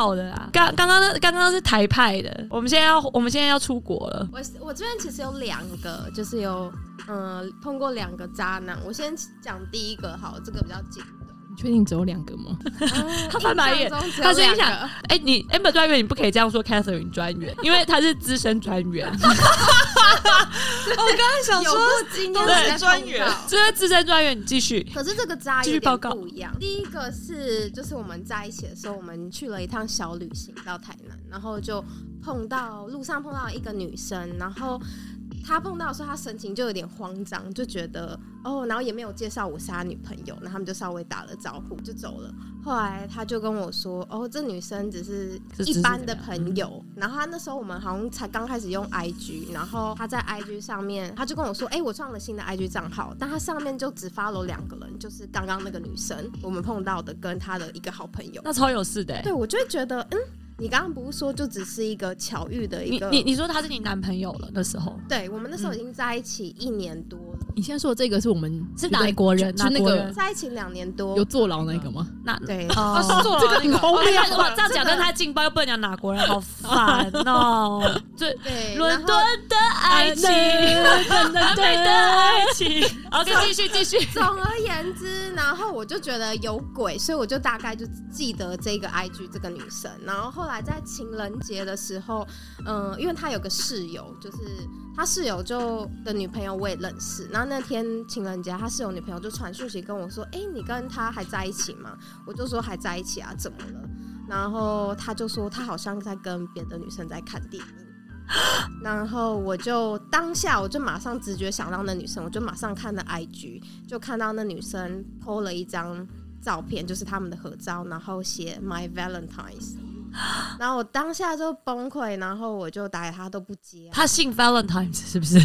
好的啦。刚刚刚刚刚是台派的，我们现在要我们现在要出国了。我我这边其实有两个，就是有嗯碰过两个渣男。我先讲第一个，好，这个比较近。确定只有两个吗？他翻白眼，他心想：哎，你 Amber 专员，你不可以这样说 Catherine 专员，因为他是资深专员。我刚才想说，今天是专员，这是资深专员，你继续。可是这个渣继续报告不一样。第一个是，就是我们在一起的时候，我们去了一趟小旅行到台南，然后就碰到路上碰到一个女生，然后。他碰到的时候，他神情就有点慌张，就觉得哦，然后也没有介绍我是他女朋友，然后他们就稍微打了招呼就走了。后来他就跟我说，哦，这女生只是一般的朋友。然后他那时候我们好像才刚开始用 IG，然后他在 IG 上面，他就跟我说，哎，我创了新的 IG 账号，但他上面就只发了两个人，就是刚刚那个女生我们碰到的跟他的一个好朋友，那超有事的。对我就会觉得，嗯。你刚刚不是说就只是一个巧遇的一个？你你你说他是你男朋友了那时候？对，我们那时候已经在一起一年多了。你现在说的这个是我们是哪国人？是那个在一起两年多有坐牢那个吗？那对，哦坐牢那个。哇，这样讲跟他劲爆又不能讲哪国人，好烦哦。对，伦敦的爱情，伦敦的爱情。OK，继续继续。总而言之，然后我就觉得有鬼，所以我就大概就记得这个 IG 这个女生，然后后来。来在情人节的时候，嗯，因为他有个室友，就是他室友就的女朋友我也认识。然后那天情人节，他室友女朋友就传讯息跟我说：“哎，你跟他还在一起吗？”我就说：“还在一起啊，怎么了？”然后他就说：“他好像在跟别的女生在看电影。”然后我就当下我就马上直觉想到那女生，我就马上看了 IG，就看到那女生 PO 了一张照片，就是他们的合照，然后写 My Valentine's。然后我当下就崩溃，然后我就打给他都不接。他姓 Valentine 是不是？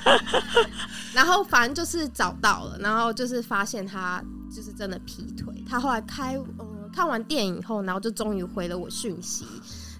然后反正就是找到了，然后就是发现他就是真的劈腿。他后来开嗯看完电影后，然后就终于回了我讯息。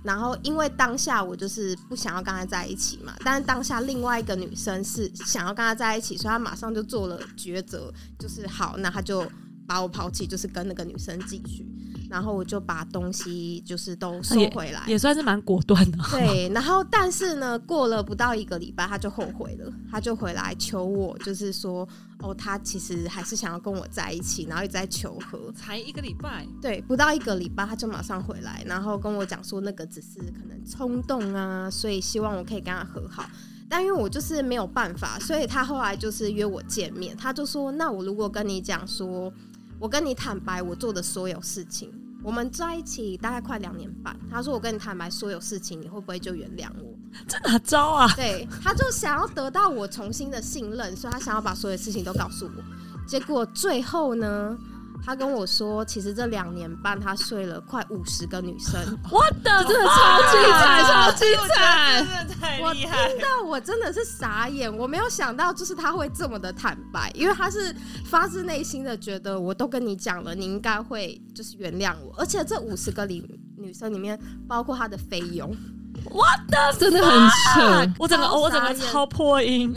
然后因为当下我就是不想要跟他在一起嘛，但是当下另外一个女生是想要跟他在一起，所以他马上就做了抉择，就是好，那他就把我抛弃，就是跟那个女生继续。然后我就把东西就是都收回来，也算是蛮果断的。对，然后但是呢，过了不到一个礼拜，他就后悔了，他就回来求我，就是说，哦，他其实还是想要跟我在一起，然后一直在求和。才一个礼拜？对，不到一个礼拜，他就马上回来，然后跟我讲说，那个只是可能冲动啊，所以希望我可以跟他和好。但因为我就是没有办法，所以他后来就是约我见面，他就说，那我如果跟你讲说，我跟你坦白我做的所有事情。我们在一起大概快两年半，他说我跟你坦白所有事情，你会不会就原谅我？这哪招啊？对，他就想要得到我重新的信任，所以他想要把所有事情都告诉我。结果最后呢？他跟我说，其实这两年半他睡了快五十个女生，我的真的超精彩，超精彩，真的太厉害！我听到我真的是傻眼，我没有想到就是他会这么的坦白，因为他是发自内心的觉得我都跟你讲了，你应该会就是原谅我，而且这五十个里女生里面包括他的菲佣。我的真的很扯，我整个我整个超破音，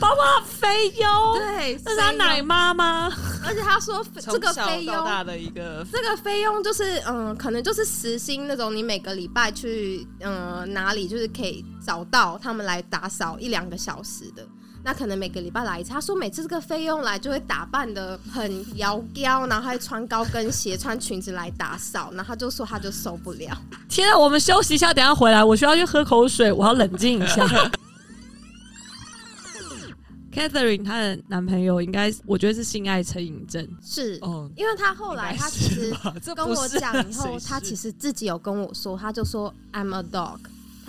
包括菲佣，对，是他奶妈吗？而且他说这个菲佣大的一个，这个菲佣就是嗯，可能就是时薪那种，你每个礼拜去嗯哪里就是可以找到他们来打扫一两个小时的。那可能每个礼拜来一次。他说每次这个费用来就会打扮的很妖娇，然后还穿高跟鞋、穿裙子来打扫。然后他就说他就受不了。天啊，我们休息一下，等下回来，我需要去喝口水，我要冷静一下。Catherine 她的男朋友应该，我觉得是性爱成瘾症。是，哦，因为他后来他其实跟我讲以后，他其实自己有跟我说，他就说 I'm a dog。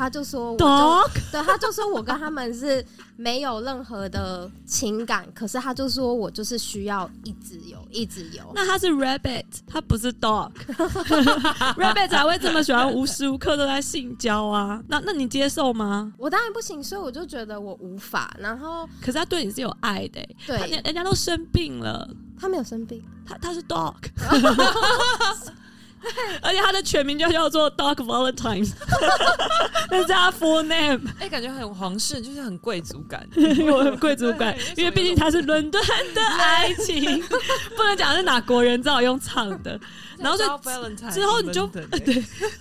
他就说，我就对，他就说我跟他们是没有任何的情感，可是他就说我就是需要一直有，一直有。那他是 rabbit，他不是 dog，rabbit 才会这么喜欢无时无刻都在性交啊？那那你接受吗？我当然不行，所以我就觉得我无法。然后，可是他对你是有爱的，对，人家都生病了，他没有生病，他他是 dog。而且他的全名就叫做 Dog Valentine，那是他 full name，哎，感觉很皇室，就是很贵族感，有很贵族感，因为毕竟他是伦敦的爱情，不能讲是哪国人，只好用唱的。然后就之后你就对，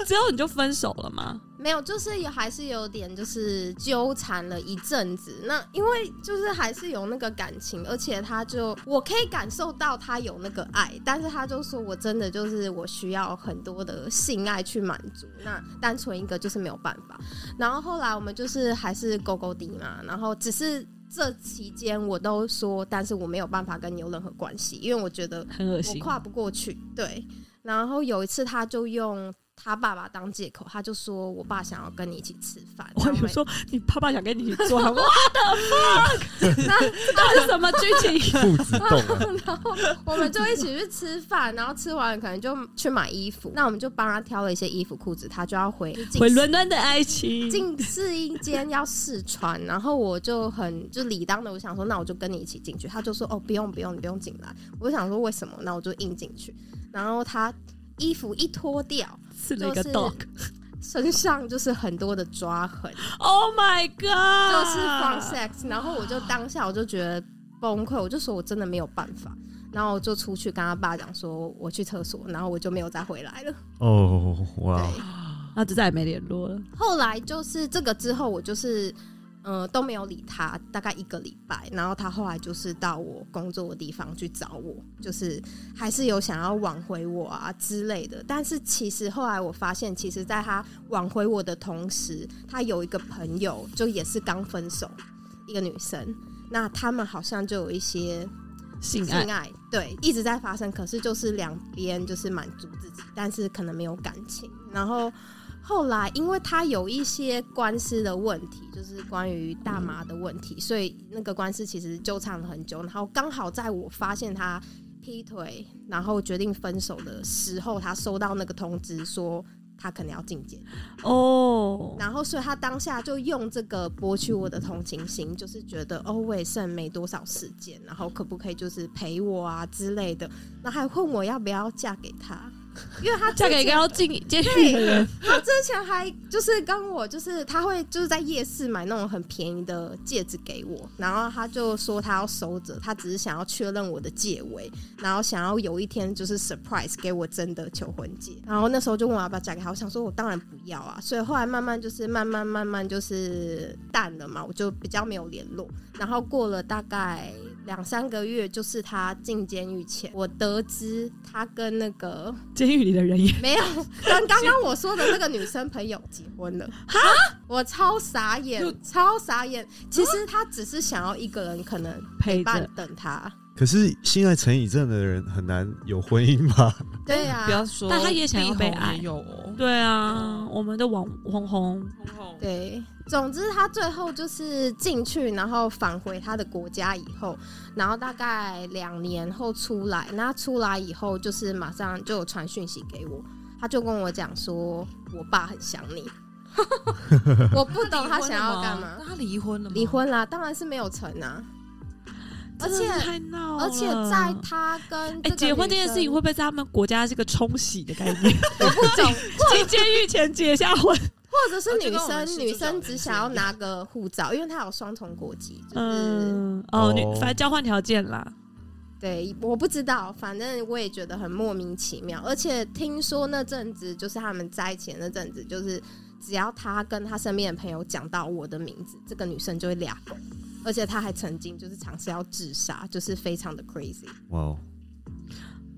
之后你就分手了吗？没有，就是也还是有点就是纠缠了一阵子。那因为就是还是有那个感情，而且他就我可以感受到他有那个爱，但是他就说我真的就是我需要很多的性爱去满足，那单纯一个就是没有办法。然后后来我们就是还是勾勾滴嘛，然后只是这期间我都说，但是我没有办法跟你有任何关系，因为我觉得很恶心，跨不过去。对。然后有一次，他就用他爸爸当借口，他就说我爸想要跟你一起吃饭。我有说你爸爸想跟你一起做，我的 fuck，那这是什么剧情？父子动。然后我们就一起去吃饭，然后吃完可能就去买衣服。那我们就帮他挑了一些衣服裤子，他就要回回伦敦的爱情进试衣间要试穿。然后我就很就理当的，我想说那我就跟你一起进去。他就说哦不用不用你不用进来。我就想说为什么？那我就硬进去。然后他衣服一脱掉，是那个 dog，身上就是很多的抓痕。Oh my god！就是 from sex。然后我就当下我就觉得崩溃，我就说我真的没有办法。然后我就出去跟他爸讲说我去厕所，然后我就没有再回来了。哦哇！那就再也没联络了。后来就是这个之后，我就是。嗯，都没有理他，大概一个礼拜，然后他后来就是到我工作的地方去找我，就是还是有想要挽回我啊之类的。但是其实后来我发现，其实在他挽回我的同时，他有一个朋友，就也是刚分手，一个女生，那他们好像就有一些性爱，对，一直在发生。可是就是两边就是满足自己，但是可能没有感情，然后。后来，因为他有一些官司的问题，就是关于大麻的问题，所以那个官司其实纠缠了很久。然后刚好在我发现他劈腿，然后决定分手的时候，他收到那个通知说他可能要进监哦。然后，所以他当下就用这个博取我的同情心，就是觉得哦，我也剩没多少时间，然后可不可以就是陪我啊之类的？那还问我要不要嫁给他。因为他嫁给一个要进监狱的人，他之前还就是跟我，就是他会就是在夜市买那种很便宜的戒指给我，然后他就说他要收着，他只是想要确认我的戒围，然后想要有一天就是 surprise 给我真的求婚戒，然后那时候就问我要不要嫁给他，我想说我当然不要啊，所以后来慢慢就是慢慢慢慢就是淡了嘛，我就比较没有联络，然后过了大概。两三个月，就是他进监狱前，我得知他跟那个监狱里的人也 没有跟刚刚我说的那个女生朋友结婚了。哈，我超傻眼，超傻眼。其实他只是想要一个人，可能陪伴等他。可是心爱成瘾症的人很难有婚姻吧？对呀，不要说，但他也想要被爱。有，对啊，我们的网红红，对。总之，他最后就是进去，然后返回他的国家以后，然后大概两年后出来。那出来以后，就是马上就有传讯息给我，他就跟我讲说：“我爸很想你。”我不懂他想要干嘛？他离婚了吗？离婚啦，当然是没有成啊。而且而且在他跟哎结婚这件事情，会不会在他们国家是个冲洗的概念？我不懂，进监狱前结下婚。或者是女生，女生只想要拿个护照，因为她有双重国籍，就是哦，女反正交换条件啦。对，我不知道，反正我也觉得很莫名其妙。而且听说那阵子，就是他们在一起那阵子，就是只要他跟他身边的朋友讲到我的名字，这个女生就会俩狗。而且他还曾经就是尝试要自杀，就是非常的 crazy。哇哦，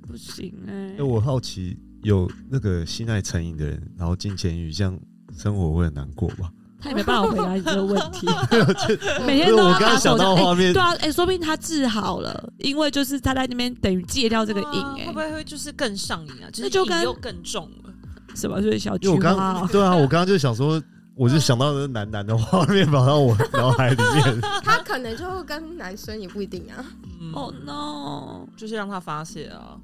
不行哎！我好奇，有那个性爱成瘾的人，然后进监狱这样。生活会很难过吧？他也没办法回答你这个问题。每天都我刚刚想到画面，对啊，哎，说不定他治好了，因为就是他在那边等于戒掉这个瘾，哎，会不会会就是更上瘾啊？就是瘾又更重了，是吧？所以小菊花，对啊，我刚刚就想说，我就想到那男男的画面跑到我脑海里面。他可能就跟男生也不一定啊。哦 no，就是让他发泄啊。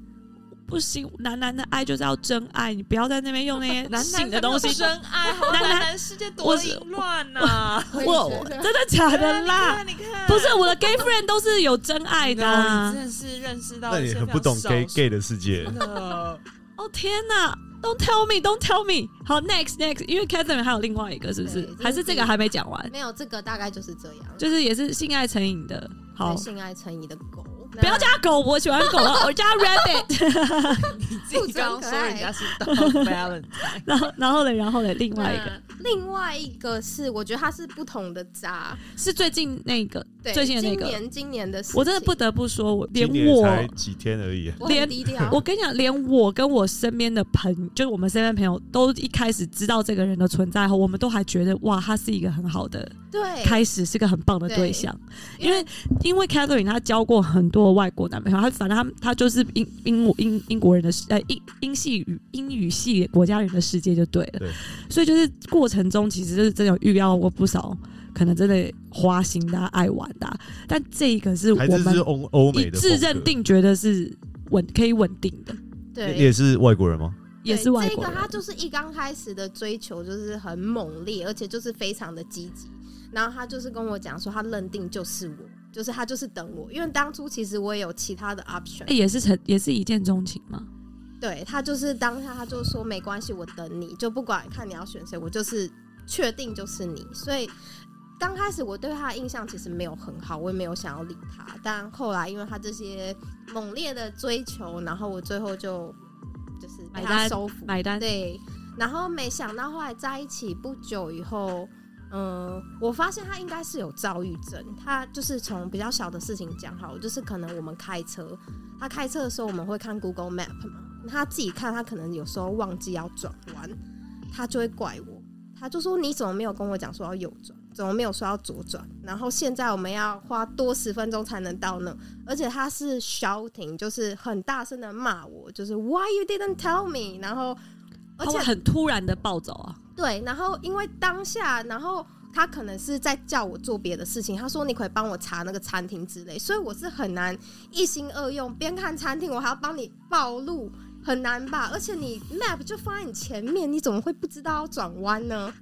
不行，男男的爱就是要真爱，你不要在那边用那些 性的东西。真爱，男男世界多淫乱呐！我真的假的啦？你看，不是我的 gay friend 都是有真爱的。真的是认识到，那你很不懂 gay gay 的世界。哦天哪！Don't tell me, don't tell me。好，next next，因为 Catherine 还有另外一个，是不是对？还是这个还没讲完？没有这个大概就是这样，就是也是性爱成瘾的。好，性爱成瘾的狗，不要叫它狗，我喜欢狗啊，我叫它 rabbit。自己刚刚说人家是 dog valentine，然后，然后呢，然后呢，另外一个。另外一个是，我觉得它是不同的渣，是最近那个，对，最新的那个今年今年的事情，我真的不得不说，我连今年我才几天而已，我很连低调，我跟你讲，连我跟我身边的朋就是我们身边朋友，都一开始知道这个人的存在后，我们都还觉得哇，他是一个很好的对，开始，是个很棒的对象。因为因为 Catherine 她交过很多外国男朋友，她反正她她就是英英英英国人的世呃英英系语英语系国家人的世界就对了。对。所以就是过程中其实就是真的有预料过不少可能真的花心的啊、爱玩的啊、但这一个是我们是认，定觉得是稳可以稳定的。对，也是外国人吗？也是外国人这个他就是一刚开始的追求就是很猛烈，而且就是非常的积极。然后他就是跟我讲说，他认定就是我，就是他就是等我，因为当初其实我也有其他的 option，、哎、也是成也是一见钟情嘛。对他就是当下他就说没关系，我等你，就不管看你要选谁，我就是确定就是你。所以刚开始我对他的印象其实没有很好，我也没有想要理他。但后来因为他这些猛烈的追求，然后我最后就就是被他买单收服。买单，对，然后没想到后来在一起不久以后，嗯，我发现他应该是有躁郁症。他就是从比较小的事情讲好，就是可能我们开车，他开车的时候我们会看 Google Map 嘛，他自己看，他可能有时候忘记要转弯，他就会怪我，他就说你怎么没有跟我讲说要右转？怎么没有说要左转？然后现在我们要花多十分钟才能到呢，而且他是 shouting，就是很大声的骂我，就是 Why you didn't tell me？然后而且很突然的暴走啊。对，然后因为当下，然后他可能是在叫我做别的事情，他说你可以帮我查那个餐厅之类，所以我是很难一心二用，边看餐厅我还要帮你暴露，很难吧？而且你 map 就放在你前面，你怎么会不知道要转弯呢？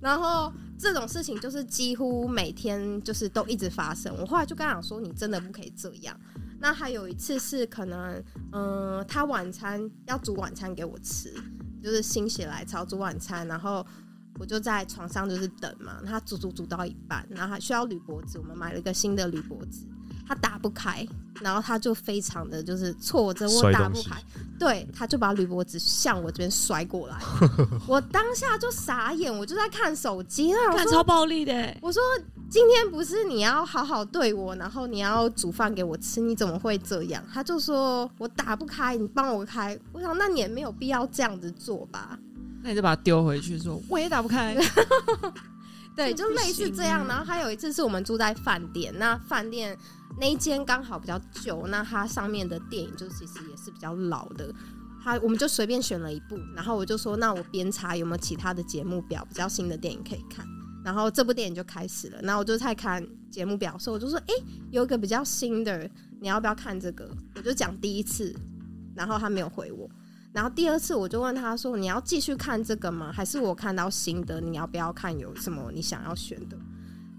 然后这种事情就是几乎每天就是都一直发生。我后来就跟他讲说，你真的不可以这样。那还有一次是可能，嗯、他晚餐要煮晚餐给我吃，就是心血来潮煮晚餐，然后我就在床上就是等嘛，他煮煮煮到一半，然后还需要铝箔纸，我们买了一个新的铝箔纸，他打不开，然后他就非常的就是挫折，我打不开，对，他就把铝箔纸向我这边摔过来，我当下就傻眼，我就在看手机，看超暴力的欸、我说今天不是你要好好对我，然后你要煮饭给我吃，你怎么会这样？他就说我打不开，你帮我开。我想那你也没有必要这样子做吧？那你就把它丢回去，说我也打不开。对，就类似这样。然后还有一次是我们住在饭店，那饭店那一间刚好比较旧，那它上面的电影就其实也是比较老的。他我们就随便选了一部，然后我就说，那我边查有没有其他的节目表比较新的电影可以看。然后这部电影就开始了，然后我就在看节目表的时候，我就说，哎、有一个比较新的，你要不要看这个？我就讲第一次，然后他没有回我。然后第二次我就问他说：“你要继续看这个吗？还是我看到新的，你要不要看？有什么你想要选的？”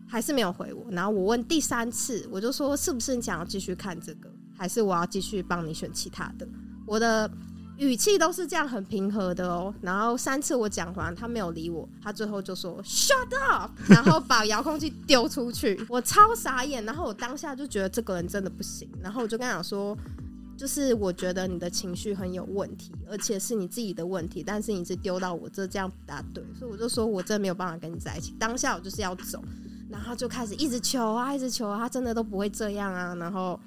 还是没有回我。然后我问第三次，我就说：“是不是你想要继续看这个？还是我要继续帮你选其他的？”我的语气都是这样很平和的哦。然后三次我讲完，他没有理我，他最后就说 “shut up”，然后把遥控器丢出去。我超傻眼，然后我当下就觉得这个人真的不行，然后我就跟他讲说。就是我觉得你的情绪很有问题，而且是你自己的问题，但是你是丢到我这，这样不大对，所以我就说我真的没有办法跟你在一起。当下我就是要走，然后就开始一直求啊，一直求啊，他真的都不会这样啊，然后，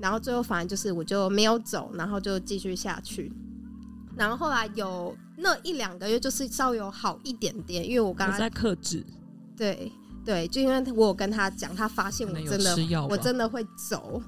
然后最后反正就是我就没有走，然后就继续下去。然后后来有那一两个月，就是稍微有好一点点，因为我刚刚在克制，对对，就因为我有跟他讲，他发现我真的我真的会走。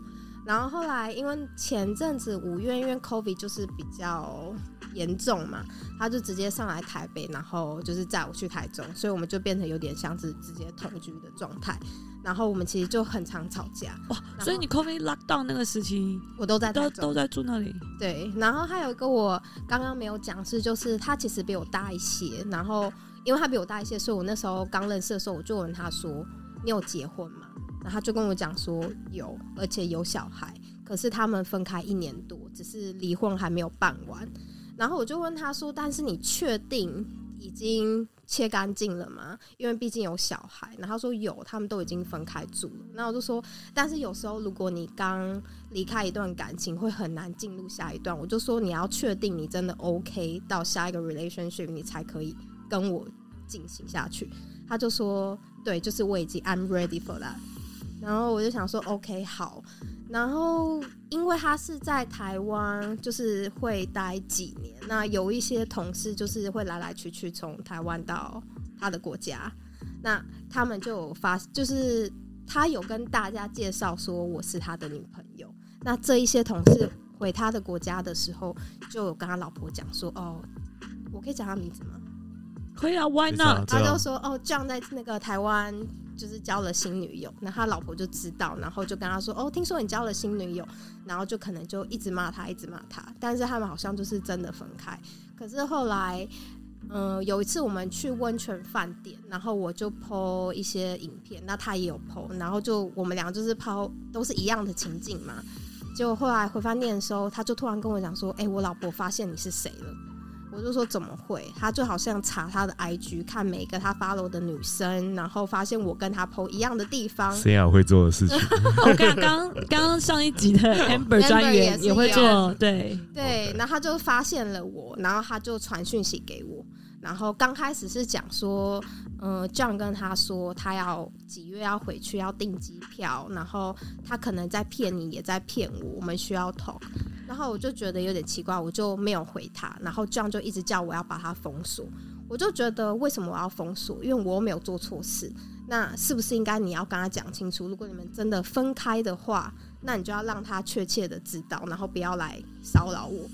然后后来因为前阵子五月，因为 COVID 就是比较严重嘛，他就直接上来台北，然后就是载我去台中，所以我们就变成有点像是直接同居的状态。然后我们其实就很常吵架，哇！所以你 COVID lockdown 那个时期我都在都都在住那里，对，然后还有一个我刚刚没有讲是，就是他其实比我大一些，然后因为他比我大一些，所以我那时候刚认识的时候，我就问他说：“你有结婚吗？”然后他就跟我讲说有，而且有小孩，可是他们分开一年多，只是离婚还没有办完。然后我就问他说：“但是你确定已经切干净了吗？因为毕竟有小孩。”然后他说有，他们都已经分开住了。然后我就说：“但是有时候如果你刚离开一段感情，会很难进入下一段。”我就说：“你要确定你真的 OK 到下一个 relationship，你才可以跟我进行下去。”他就说：“对，就是我已经 I'm ready for that。”然后我就想说：“OK，好。”然后，因为他是在台湾，就是会待几年。那有一些同事就是会来来去去，从台湾到他的国家。那他们就有发，就是他有跟大家介绍说我是他的女朋友。那这一些同事回他的国家的时候，就有跟他老婆讲说：“哦，我可以讲他名字吗？”可以啊，Why not？他就说：“哦这样在那个台湾。”就是交了新女友，那他老婆就知道，然后就跟他说：“哦，听说你交了新女友。”然后就可能就一直骂他，一直骂他。但是他们好像就是真的分开。可是后来，嗯，有一次我们去温泉饭店，然后我就抛一些影片，那他也有抛然后就我们两个就是抛都是一样的情景嘛。结果后来回饭店的时候，他就突然跟我讲说：“哎，我老婆发现你是谁了。”我就说怎么会？他就好像查他的 IG，看每个他 follow 的女生，然后发现我跟他 PO 一样的地方。谁啊会做的事情？我刚刚刚上一集的 Amber 专员也会做，对对。然后他就发现了我，然后他就传讯息给我。然后刚开始是讲说，嗯，John 跟他说他要几月要回去，要订机票，然后他可能在骗你，也在骗我，我们需要 talk。然后我就觉得有点奇怪，我就没有回他。然后这样就一直叫我要把他封锁，我就觉得为什么我要封锁？因为我又没有做错事，那是不是应该你要跟他讲清楚？如果你们真的分开的话，那你就要让他确切的知道，然后不要来骚扰我。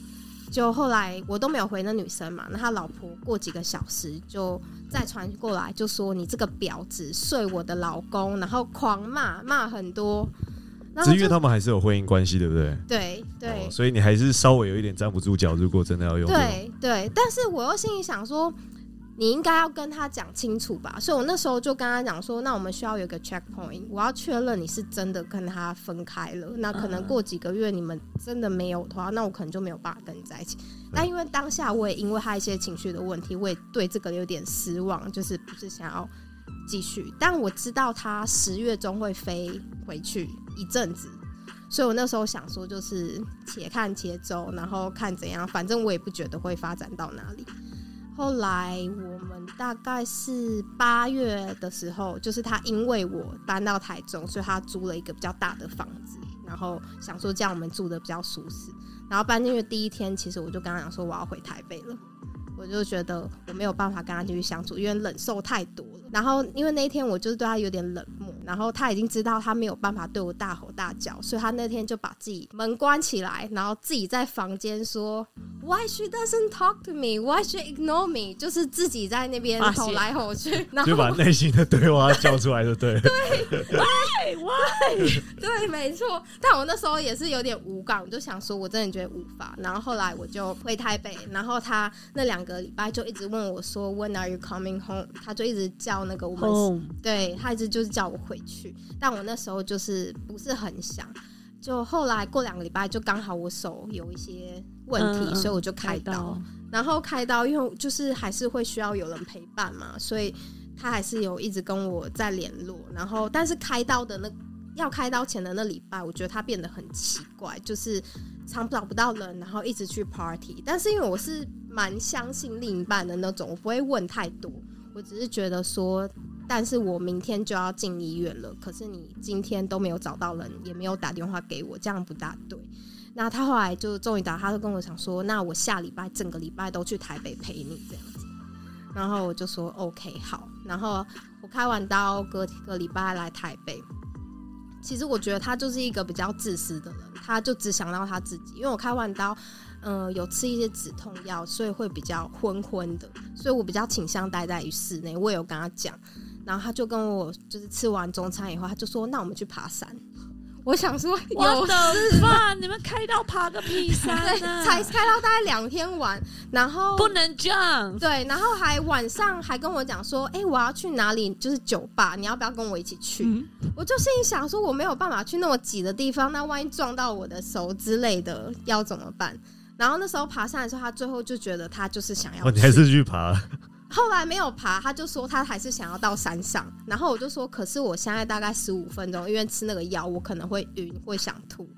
就后来我都没有回那女生嘛，那他老婆过几个小时就再传过来，就说你这个婊子睡我的老公，然后狂骂骂很多。只因为他们还是有婚姻关系，对不对？对对，所以你还是稍微有一点站不住脚。如果真的要用，对对，但是我又心里想说。你应该要跟他讲清楚吧，所以我那时候就跟他讲说，那我们需要有一个 checkpoint，我要确认你是真的跟他分开了。那可能过几个月你们真的没有的话，那我可能就没有办法跟你在一起。但因为当下我也因为他一些情绪的问题，我也对这个有点失望，就是不是想要继续。但我知道他十月中会飞回去一阵子，所以我那时候想说，就是且看且走，然后看怎样，反正我也不觉得会发展到哪里。后来我们大概是八月的时候，就是他因为我搬到台中，所以他租了一个比较大的房子，然后想说这样我们住的比较舒适。然后搬进去第一天，其实我就跟他讲说我要回台北了。我就觉得我没有办法跟他继续相处，因为忍受太多。然后因为那一天我就是对他有点冷漠，然后他已经知道他没有办法对我大吼大叫，所以他那天就把自己门关起来，然后自己在房间说 Why she doesn't talk to me? Why she ignore me? 就是自己在那边吼来吼去，然后就把内心的对话叫出来，就对。对，Why Why？对，没错。但我那时候也是有点无感，我就想说我真的觉得无法。然后后来我就回台北，然后他那两。个礼拜就一直问我说 When are you coming home？他就一直叫那个我们，对他一直就是叫我回去。但我那时候就是不是很想。就后来过两个礼拜，就刚好我手有一些问题，所以我就开刀。然后开刀，因为就是还是会需要有人陪伴嘛，所以他还是有一直跟我在联络。然后，但是开刀的那要开刀前的那礼拜，我觉得他变得很奇怪，就是常找不到人，然后一直去 party。但是因为我是。蛮相信另一半的那种，我不会问太多，我只是觉得说，但是我明天就要进医院了，可是你今天都没有找到人，也没有打电话给我，这样不大对。那他后来就终于打，他就跟我讲说，那我下礼拜整个礼拜都去台北陪你这样子。然后我就说 OK 好，然后我开完刀隔个礼拜来台北。其实我觉得他就是一个比较自私的人，他就只想到他自己，因为我开完刀。嗯，有吃一些止痛药，所以会比较昏昏的，所以我比较倾向待在于室内。我有跟他讲，然后他就跟我就是吃完中餐以后，他就说：“那我们去爬山。”我想说，有事吗？你们开到爬个 屁山啊！才开到大概两天玩，然后不能这样。对，然后还晚上还跟我讲说：“哎，我要去哪里？就是酒吧，你要不要跟我一起去？”我就心里想说：“我没有办法去那么挤的地方，那万一撞到我的手之类的，要怎么办？”然后那时候爬山的时候，他最后就觉得他就是想要哦，你还是去爬，后来没有爬，他就说他还是想要到山上。然后我就说，可是我现在大概十五分钟，因为吃那个药，我可能会晕，会想吐。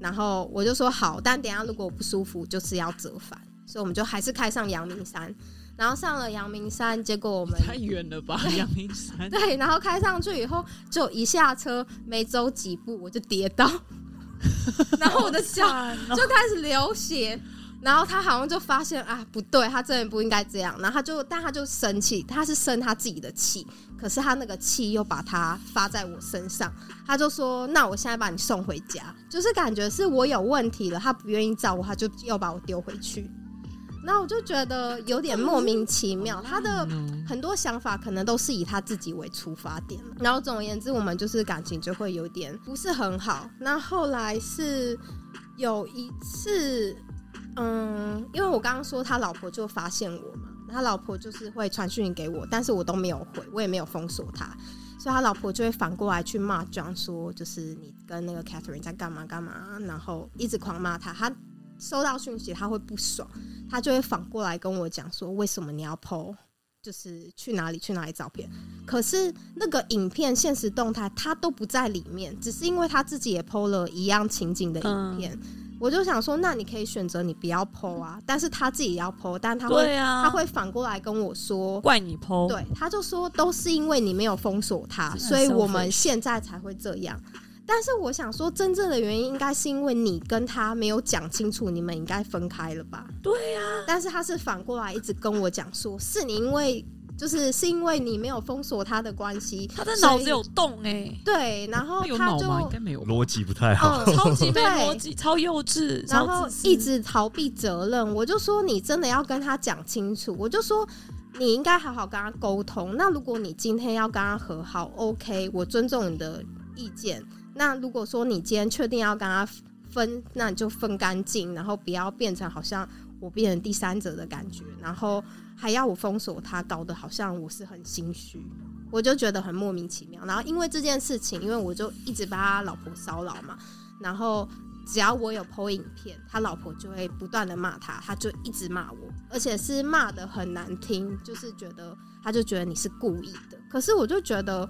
然后我就说好，但等一下如果我不舒服，就是要折返。所以我们就还是开上阳明山，然后上了阳明山，结果我们太远了吧？阳明山对，然后开上去以后，就一下车没走几步我就跌倒，然后我的脚就开始流血。然后他好像就发现啊，不对，他真的不应该这样。然后他就，但他就生气，他是生他自己的气，可是他那个气又把他发在我身上。他就说：“那我现在把你送回家。”就是感觉是我有问题了，他不愿意照顾，他就又把我丢回去。那我就觉得有点莫名其妙，他的很多想法可能都是以他自己为出发点。然后总而言之，我们就是感情就会有点不是很好。那后来是有一次。嗯，因为我刚刚说他老婆就发现我嘛，他老婆就是会传讯给我，但是我都没有回，我也没有封锁他，所以他老婆就会反过来去骂庄说，就是你跟那个 Catherine 在干嘛干嘛，然后一直狂骂他。他收到讯息他会不爽，他就会反过来跟我讲说，为什么你要 PO，就是去哪里去哪里照片？可是那个影片现实动态他都不在里面，只是因为他自己也 PO 了一样情景的影片。我就想说，那你可以选择你不要剖啊，但是他自己要剖，但他会他会反过来跟我说怪你剖，对，他就说都是因为你没有封锁他，所以我们现在才会这样。但是我想说，真正的原因应该是因为你跟他没有讲清楚，你们应该分开了吧？对呀。但是他是反过来一直跟我讲说，是你因为。就是是因为你没有封锁他的关系，他的脑子有洞哎，对，然后他就应该没有逻辑不太好，超级 没逻辑，超幼稚，然后一直逃避责任。我就说你真的要跟他讲清楚，我就说你应该好好跟他沟通。那如果你今天要跟他和好，OK，我尊重你的意见。那如果说你今天确定要跟他分，那你就分干净，然后不要变成好像我变成第三者的感觉，然后。还要我封锁他，搞得好像我是很心虚，我就觉得很莫名其妙。然后因为这件事情，因为我就一直把他老婆骚扰嘛，然后只要我有 PO 影片，他老婆就会不断的骂他，他就一直骂我，而且是骂的很难听，就是觉得他就觉得你是故意的。可是我就觉得，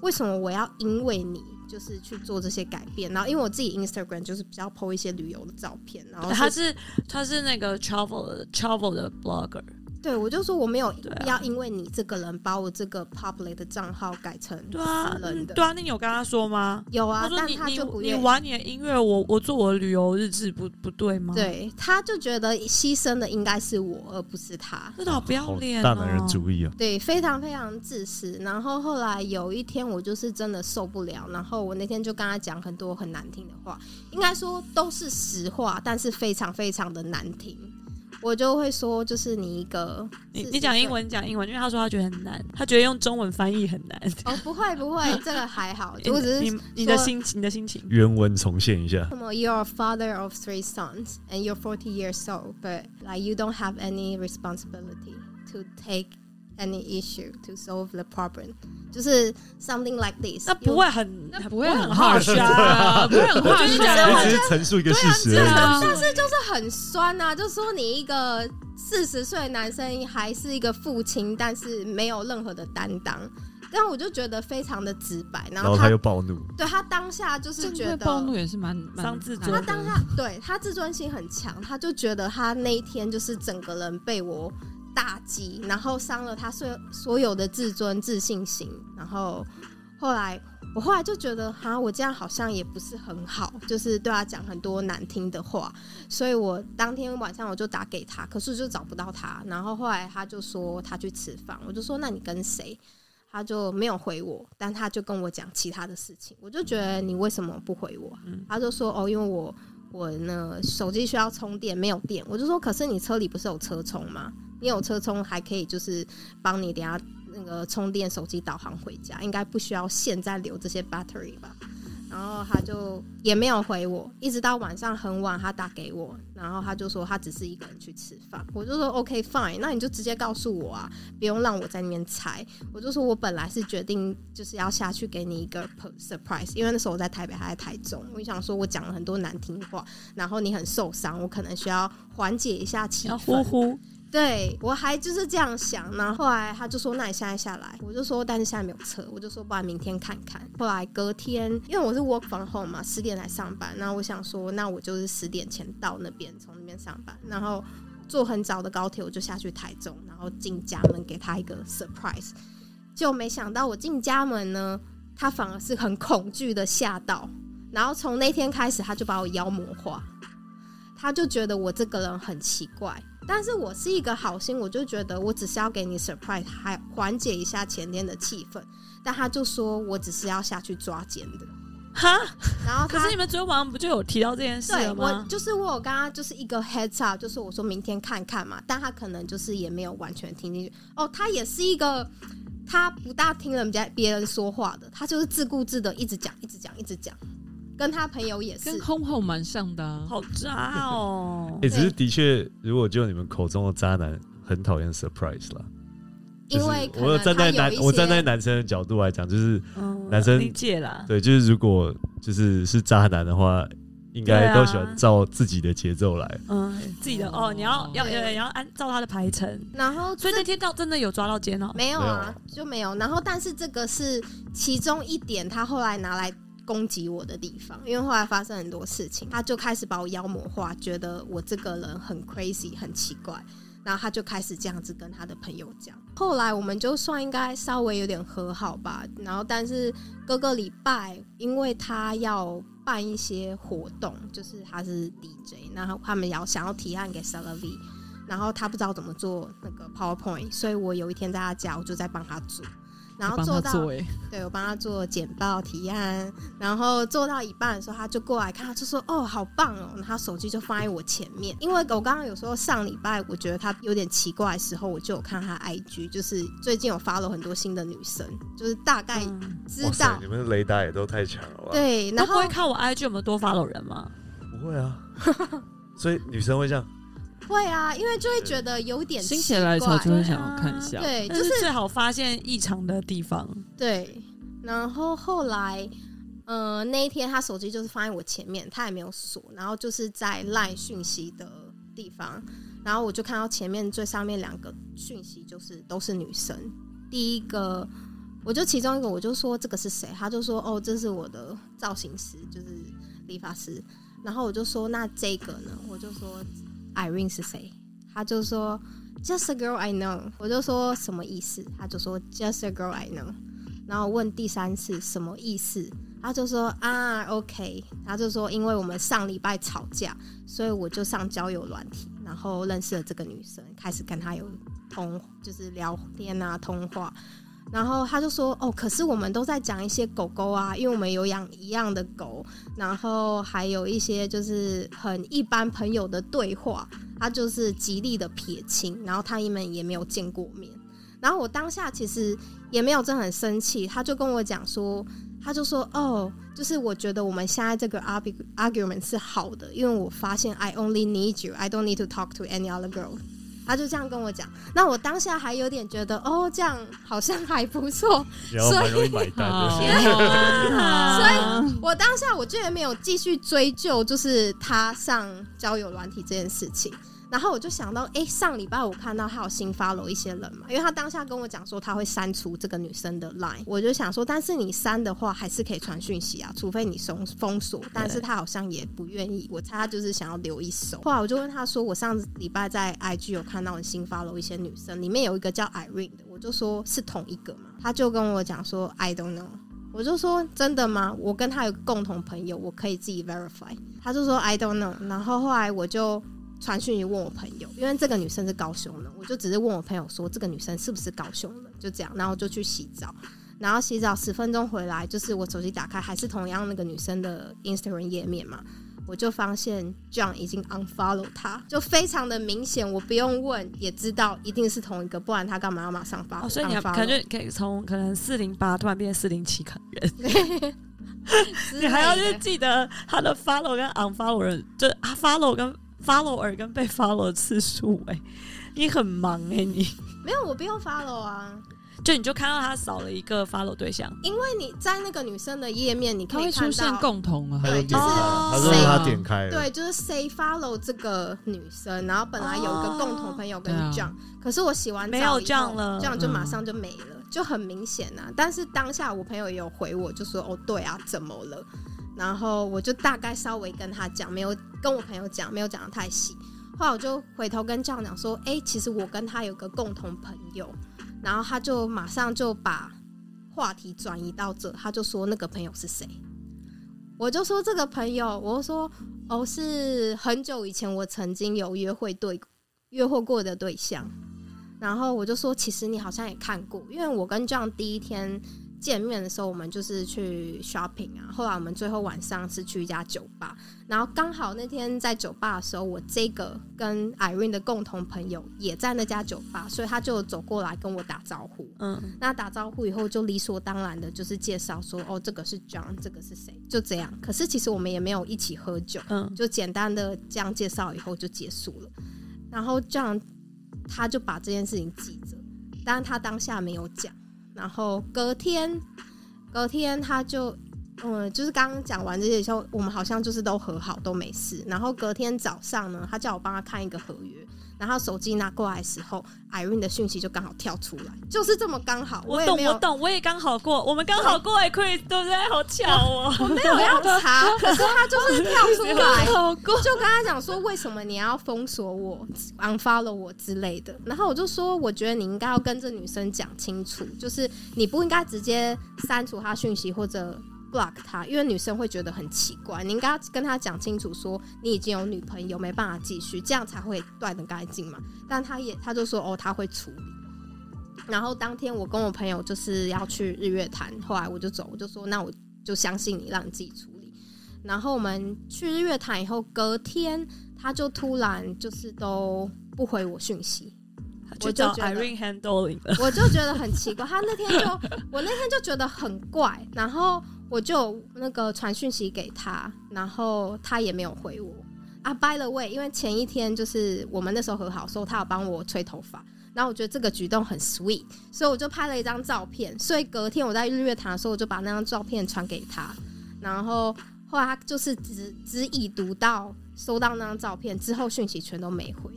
为什么我要因为你就是去做这些改变？然后因为我自己 Instagram 就是比较 PO 一些旅游的照片，然后他是他是那个 travel travel 的 blogger。对，我就说我没有要因为你这个人把我这个 public 的账号改成私人的。对啊，那你有跟他说吗？有啊，但他就不你玩你的音乐，我我做我的旅游日志，不不对吗？对，他就觉得牺牲的应该是我，而不是他。真的好不要脸，大男人主义啊！对，非常非常自私。然后后来有一天，我就是真的受不了，然后我那天就跟他讲很多很难听的话，应该说都是实话，但是非常非常的难听。我就会说，就是你一个，你你讲英文讲英文，因为他说他觉得很难，他觉得用中文翻译很难。哦，不会不会，这个还好，我只是你你的心情，你的心情。原文重现一下。什么？You're a father of three sons, and you're forty years old, but like you don't have any responsibility to take. Any issue to solve the problem，就是 something like this。那不会很，那不会很 harsh 啊，不会很 harsh，只是陈述一个事实。但是就是很酸啊，就说你一个四十岁男生还是一个父亲，但是没有任何的担当。但我就觉得非常的直白，然后他又暴怒。对他当下就是觉得暴怒也是蛮伤自尊。他当下对他自尊心很强，他就觉得他那一天就是整个人被我。大击，然后伤了他所所有的自尊、自信心。然后后来，我后来就觉得，哈，我这样好像也不是很好，就是对他讲很多难听的话。所以我当天晚上我就打给他，可是就找不到他。然后后来他就说他去吃饭，我就说那你跟谁？他就没有回我，但他就跟我讲其他的事情。我就觉得你为什么不回我？他就说哦，因为我我呢手机需要充电，没有电。我就说可是你车里不是有车充吗？你有车充还可以，就是帮你等下那个充电手机导航回家，应该不需要现在留这些 battery 吧？然后他就也没有回我，一直到晚上很晚，他打给我，然后他就说他只是一个人去吃饭。我就说 OK fine，那你就直接告诉我啊，不用让我在那边猜。我就说我本来是决定就是要下去给你一个 surprise，因为那时候我在台北，他在台中，我想说我讲了很多难听话，然后你很受伤，我可能需要缓解一下气氛。呼呼。对我还就是这样想，然后后来他就说：“那你现在下来。”我就说：“但是现在没有车。”我就说：“不然明天看看。”后来隔天，因为我是 work from home 嘛，十点来上班。那我想说：“那我就是十点前到那边，从那边上班，然后坐很早的高铁，我就下去台中，然后进家门给他一个 surprise。”就没想到我进家门呢，他反而是很恐惧的吓到。然后从那天开始，他就把我妖魔化，他就觉得我这个人很奇怪。但是我是一个好心，我就觉得我只是要给你 surprise，还缓解一下前天的气氛。但他就说我只是要下去抓奸的，哈。然后可是你们昨天晚上不就有提到这件事了吗？我就是我有刚刚就是一个 heads up，就是我说明天看看嘛。但他可能就是也没有完全听进去。哦，他也是一个他不大听人家别人说话的，他就是自顾自的一直讲，一直讲，一直讲。跟他朋友也是，跟空后蛮像的，好渣哦！也 只是的确，如果就你们口中的渣男，很讨厌 surprise 啦。因为我站在男，我站在男生的角度来讲，就是男生理解啦。对，就是如果就是是渣男的话，应该都喜欢照自己的节奏来。嗯，自己的哦，你要要要要按照他的排程。然后，所以那天到真的有抓到奸哦？没有啊，就没有。然后，但是这个是其中一点，他后来拿来。攻击我的地方，因为后来发生很多事情，他就开始把我妖魔化，觉得我这个人很 crazy，很奇怪，然后他就开始这样子跟他的朋友讲。后来我们就算应该稍微有点和好吧，然后但是各个礼拜，因为他要办一些活动，就是他是 DJ，然后他们要想要提案给 s a l a V，然后他不知道怎么做那个 PowerPoint，所以我有一天在他家，我就在帮他做。然后做到，对我帮他做简报提案，然后做到一半的时候，他就过来看，他就说：“哦，好棒哦！”他手机就放在我前面，因为我刚刚有时候上礼拜我觉得他有点奇怪的时候，我就有看他 IG，就是最近有发了很多新的女生，就是大概知道你们雷达也都太强了吧？对，然后会看我 IG 有没有多发了人吗？不会啊，所以女生会这样。会啊，因为就会觉得有点心血来潮，就会想要看一下。对，就是最好发现异常的地方。对，然后后来，呃，那一天他手机就是放在我前面，他也没有锁，然后就是在赖讯息的地方，然后我就看到前面最上面两个讯息，就是都是女生。第一个，我就其中一个，我就说这个是谁？他就说哦，这是我的造型师，就是理发师。然后我就说那这个呢？我就说。Irene 是谁？他就说 Just a girl I know。我就说什么意思？他就说 Just a girl I know。然后问第三次什么意思？他就说啊，OK。他就说因为我们上礼拜吵架，所以我就上交友软体，然后认识了这个女生，开始跟她有通，就是聊天啊，通话。然后他就说：“哦，可是我们都在讲一些狗狗啊，因为我们有养一样的狗，然后还有一些就是很一般朋友的对话。他就是极力的撇清，然后他们也没有见过面。然后我当下其实也没有真的很生气，他就跟我讲说，他就说：哦，就是我觉得我们现在这个 argument 是好的，因为我发现 I only need you, I don't need to talk to any other girl。”他就这样跟我讲，那我当下还有点觉得，哦，这样好像还不错，所以买单的，所以我当下我居然没有继续追究，就是他上交友软体这件事情。然后我就想到，哎，上礼拜我看到他有新发了一些人嘛，因为他当下跟我讲说他会删除这个女生的 line，我就想说，但是你删的话还是可以传讯息啊，除非你封封锁。但是他好像也不愿意，我猜他就是想要留一手。后来我就问他说，我上礼拜在 IG 有看到你新发了一些女生，里面有一个叫 Irene 的，我就说是同一个嘛，他就跟我讲说 I don't know，我就说真的吗？我跟他有共同朋友，我可以自己 verify。他就说 I don't know，然后后来我就。传讯息问我朋友，因为这个女生是高雄的，我就只是问我朋友说这个女生是不是高雄的，就这样，然后就去洗澡，然后洗澡十分钟回来，就是我手机打开还是同样那个女生的 Instagram 页面嘛，我就发现 John 已经 unfollow 他，就非常的明显，我不用问也知道一定是同一个，不然他干嘛要马上发？所以你感觉可以从可能四零八突然变四零七人。你还要去记得他的 follow 跟 unfollow 人，就 follow 跟 follower 跟被 follow 次数。哎，你很忙哎，你没有我不用 follow 啊。就你就看到他少了一个 follow 对象，因为你在那个女生的页面，你可以出现共同啊，对，就是他说他点开，对，就是 say follow 这个女生，然后本来有一个共同朋友跟你讲，可是我洗完没有这样了，这样就马上就没了，就很明显啊。但是当下我朋友也有回我，就说哦对啊，怎么了？然后我就大概稍微跟他讲，没有跟我朋友讲，没有讲的太细。后来我就回头跟这样讲说，哎，其实我跟他有个共同朋友。然后他就马上就把话题转移到这，他就说那个朋友是谁？我就说这个朋友，我说哦是很久以前我曾经有约会对约会过的对象。然后我就说其实你好像也看过，因为我跟 John 第一天。见面的时候，我们就是去 shopping 啊。后来我们最后晚上是去一家酒吧，然后刚好那天在酒吧的时候，我这个跟 Irene 的共同朋友也在那家酒吧，所以他就走过来跟我打招呼。嗯，那打招呼以后就理所当然的就是介绍说，哦，这个是 John，这个是谁？就这样。可是其实我们也没有一起喝酒，嗯，就简单的这样介绍以后就结束了。然后 John 他就把这件事情记着，但是他当下没有讲。然后隔天，隔天他就，嗯，就是刚刚讲完这些时候，我们好像就是都和好，都没事。然后隔天早上呢，他叫我帮他看一个合约。然后手机拿过来的时候，Irene 的讯息就刚好跳出来，就是这么刚好。我懂，我懂，我也刚好过，我们刚好过哎，Chris，对不对？好巧哦！我没有要查，可是他就是跳出来，就跟他讲说，为什么你要封锁我、unfollow 我之类的。然后我就说，我觉得你应该要跟这女生讲清楚，就是你不应该直接删除她讯息或者。Block 他，因为女生会觉得很奇怪。你应该跟他讲清楚，说你已经有女朋友，没办法继续，这样才会断的干净嘛。但他也他就说哦，他会处理。然后当天我跟我朋友就是要去日月潭，后来我就走，我就说那我就相信你，让你自己处理。然后我们去日月潭以后，隔天他就突然就是都不回我讯息。我就觉得，我就觉得很奇怪。他那天就，我那天就觉得很怪，然后我就那个传讯息给他，然后他也没有回我。啊，by the way，因为前一天就是我们那时候和好时候，他有帮我吹头发，然后我觉得这个举动很 sweet，所以我就拍了一张照片。所以隔天我在日月潭的时候，我就把那张照片传给他，然后后来他就是只只已读到收到那张照片之后，讯息全都没回。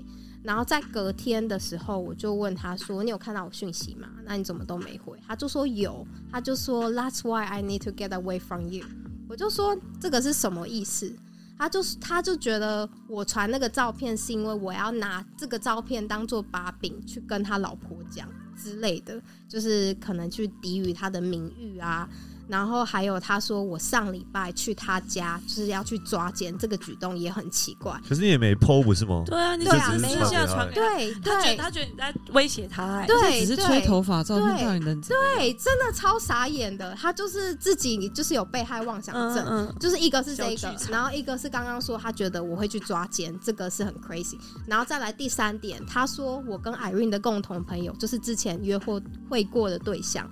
然后在隔天的时候，我就问他说：“你有看到我讯息吗？那你怎么都没回？”他就说有，他就说 “That's why I need to get away from you。”我就说这个是什么意思？他就是他就觉得我传那个照片是因为我要拿这个照片当做把柄去跟他老婆讲之类的，就是可能去抵御他的名誉啊。然后还有他说我上礼拜去他家就是要去抓奸，这个举动也很奇怪。可是你也没 PO 不是吗？对啊，你对啊，没有下传。对，他觉得他觉得你在威胁他，对，只是吹头发照片，到底能？对，真的超傻眼的。他就是自己就是有被害妄想症，就是一个是这个，然后一个是刚刚说他觉得我会去抓奸，这个是很 crazy。然后再来第三点，他说我跟 Irene 的共同朋友就是之前约会会过的对象，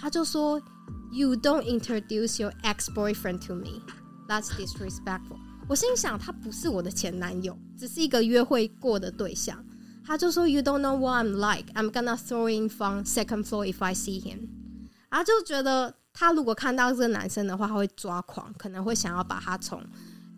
他就说。You don't introduce your ex-boyfriend to me. That's disrespectful. 我心想，他不是我的前男友，只是一个约会过的对象。他就说，You don't know what I'm like. I'm gonna throw in from second floor if I see him. 啊，就觉得他如果看到这个男生的话，他会抓狂，可能会想要把他从。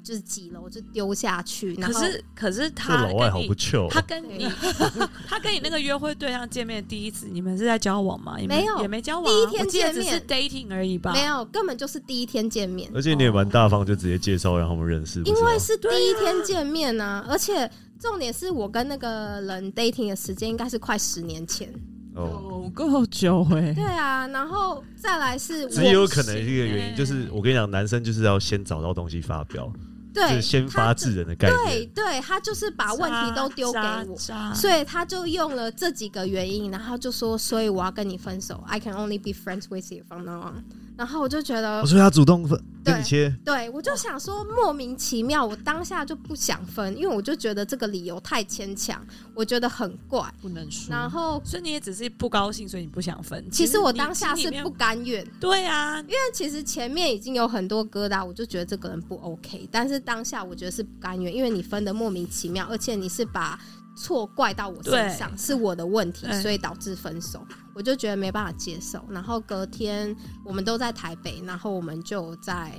就是几楼就丢下去，可是可是他老外好不糗，他跟你 他跟你那个约会对象见面第一次，你们是在交往吗？没有，也没交往，第一天见面是 dating 而已吧？没有，根本就是第一天见面。而且你也蛮大方，就直接介绍让他们认识。因为是第一天见面啊，而且重点是我跟那个人 dating 的时间应该是快十年前哦，够久哎。对啊，然后再来是只有可能一个原因，就是我跟你讲，男生就是要先找到东西发表。对，先发制人的概念。对，对他就是把问题都丢给我，所以他就用了这几个原因，然后就说：“所以我要跟你分手。I can only be friends with you from now on。”然后我就觉得我，说他主动分对跟你切，对我就想说莫名其妙，我当下就不想分，因为我就觉得这个理由太牵强，我觉得很怪。不能说。然后所以你也只是不高兴，所以你不想分。其实我你当下是不甘愿，对啊，因为其实前面已经有很多疙瘩，我就觉得这个人不 OK。但是当下我觉得是不甘愿，因为你分的莫名其妙，而且你是把错怪到我身上，是我的问题，所以导致分手。我就觉得没办法接受。然后隔天我们都在台北，然后我们就在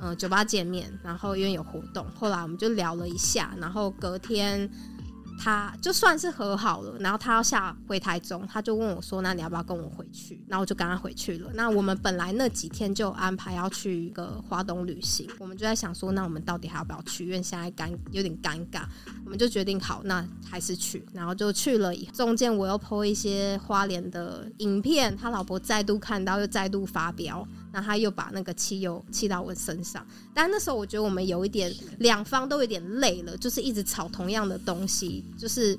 呃酒吧见面，然后因为有活动，后来我们就聊了一下，然后隔天。他就算是和好了，然后他要下回台中，他就问我说：“那你要不要跟我回去？”然后我就跟他回去了。那我们本来那几天就安排要去一个华东旅行，我们就在想说，那我们到底还要不要去？因为现在尴有点尴尬，我们就决定好，那还是去。然后就去了，中间我又 po 一些花莲的影片，他老婆再度看到，又再度发飙，那他又把那个汽油气到我身上。但那时候我觉得我们有一点，两方都有点累了，就是一直吵同样的东西，就是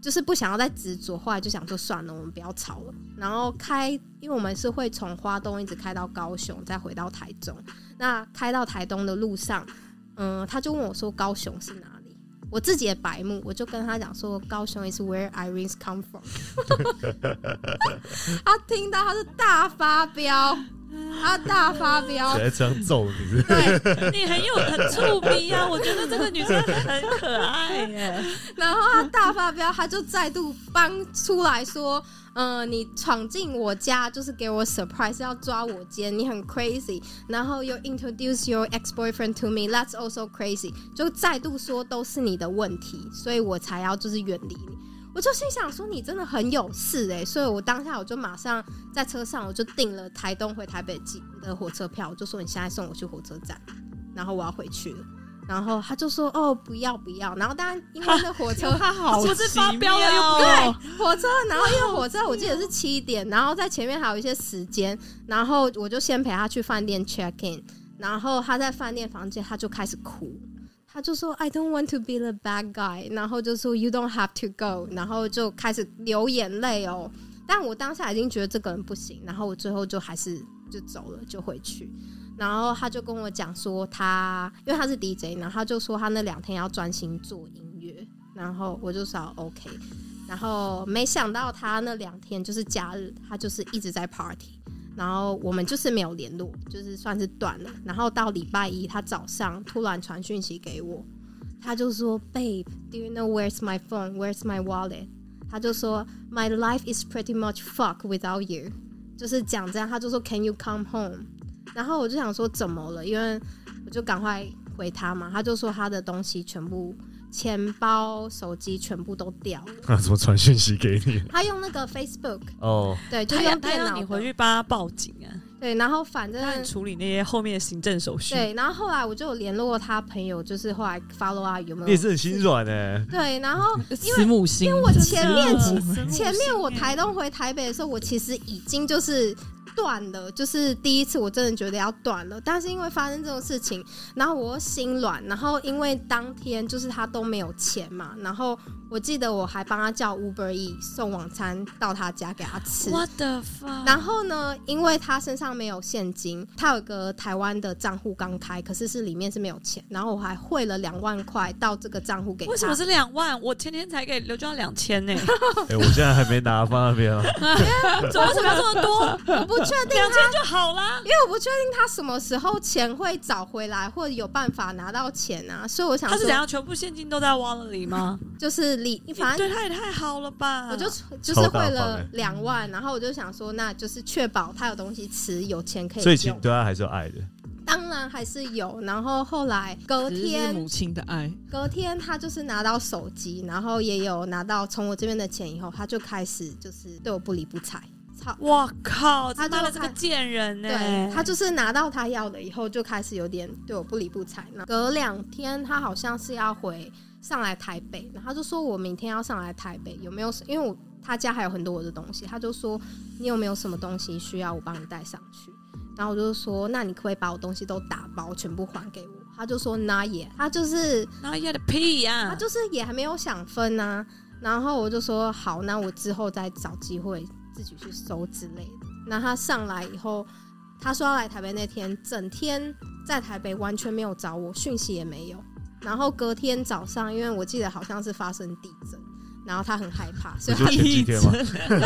就是不想要再执着。后来就想说算了，我们不要吵了。然后开，因为我们是会从花东一直开到高雄，再回到台中。那开到台东的路上，嗯，他就问我说高雄是哪里？我自己的白目，我就跟他讲说高雄 is where Irene's come from。他听到他是大发飙，他大发飙谁，在这样揍你是不是？对，你很有很触逼啊！我觉得这个女生很可爱耶。然后他大发飙，他就再度搬出来说：“呃，你闯进我家就是给我 surprise，要抓我奸，你很 crazy。然后又 introduce your ex boyfriend to me，that's also crazy。就再度说都是你的问题，所以我才要就是远离你。”我就心想说你真的很有事哎、所以我当下我就马上在车上我就订了台东回台北的火车票，我就说你现在送我去火车站，然后我要回去了。然后他就说：“哦，不要不要。”然后当然因为那火车 他好不是发飙了又不对火车，然后因为火车我记得是七点，然后在前面还有一些时间，然后我就先陪他去饭店 check in，然后他在饭店房间他就开始哭，他就说 I don't want to be the bad guy，然后就说 You don't have to go，然后就开始流眼泪哦。但我当下已经觉得这个人不行，然后我最后就还是就走了，就回去。然后他就跟我讲说他，因为他是 DJ，然后他就说他那两天要专心做音乐，然后我就说 OK，然后没想到他那两天就是假日，他就是一直在 party，然后我们就是没有联络，就是算是断了。然后到礼拜一，他早上突然传讯息给我，他就说：“Babe，do you know where's my phone? Where's my wallet？” 他就说：“My life is pretty much fuck without you。”就是讲这样，他就说：“Can you come home？” 然后我就想说怎么了，因为我就赶快回他嘛，他就说他的东西全部钱包、手机全部都掉了。那怎么传讯息给你？他用那个 Facebook，哦，对，就他用电脑你回去帮他报警啊，对，然后反正处理那些后面的行政手续。对，然后后来我就有联络他朋友，就是后来 follow 啊有没有？你也是很心软哎。对，然后因为，因为我前面前面我台东回台北的时候，我其实已经就是断了，就是第一次我真的觉得要断了，但是因为发生这种事情，然后我又心软，然后因为当天就是他都没有钱嘛，然后我记得我还帮他叫 Uber E 送晚餐到他家给他吃。What the fuck？然后呢，因为他身上没有现金，他有个台湾的账户刚开，可是是里面是没有钱，然后我还汇了两万块到这个账户给他。为什么是两万？我天天才给刘娟两千呢，哎，我现在还没拿放那边啊。怎么为什么要这么多？我不确定两千就好啦。因为我不确定他什么时候钱会找回来，或者有办法拿到钱啊，所以我想说，他是怎样？全部现金都在 wallet 里吗？就是你，反正对他也太好了吧！我就就是汇了欸两万，然后我就想说，那就是确保他有东西吃，有钱可以所以其实。对他还是有爱的。当然还是有，然后后来隔天母亲的爱，隔天他就是拿到手机，然后也有拿到从我这边的钱以后，他就开始就是对我不理不睬，操。哇靠！他就他妈的这个贱人呢！对他就是拿到他要的以后，就开始有点对我不理不睬。那隔两天，他好像是要回上来台北，然后他就说我明天要上来台北，有没有？因为我他家还有很多我的东西，他就说你有没有什么东西需要我帮你带上去？然后我就说那你可不可以把我东西都打包全部还给我？他就说那也，他就是那也的屁呀！他就是也还没有想分啊。然后我就说好，那我之后再找机会自己去搜之类的。那他上来以后，他说要来台北那天，整天在台北完全没有找我，讯息也没有。然后隔天早上，因为我记得好像是发生地震，然后他很害怕，所以他不就前几天吗？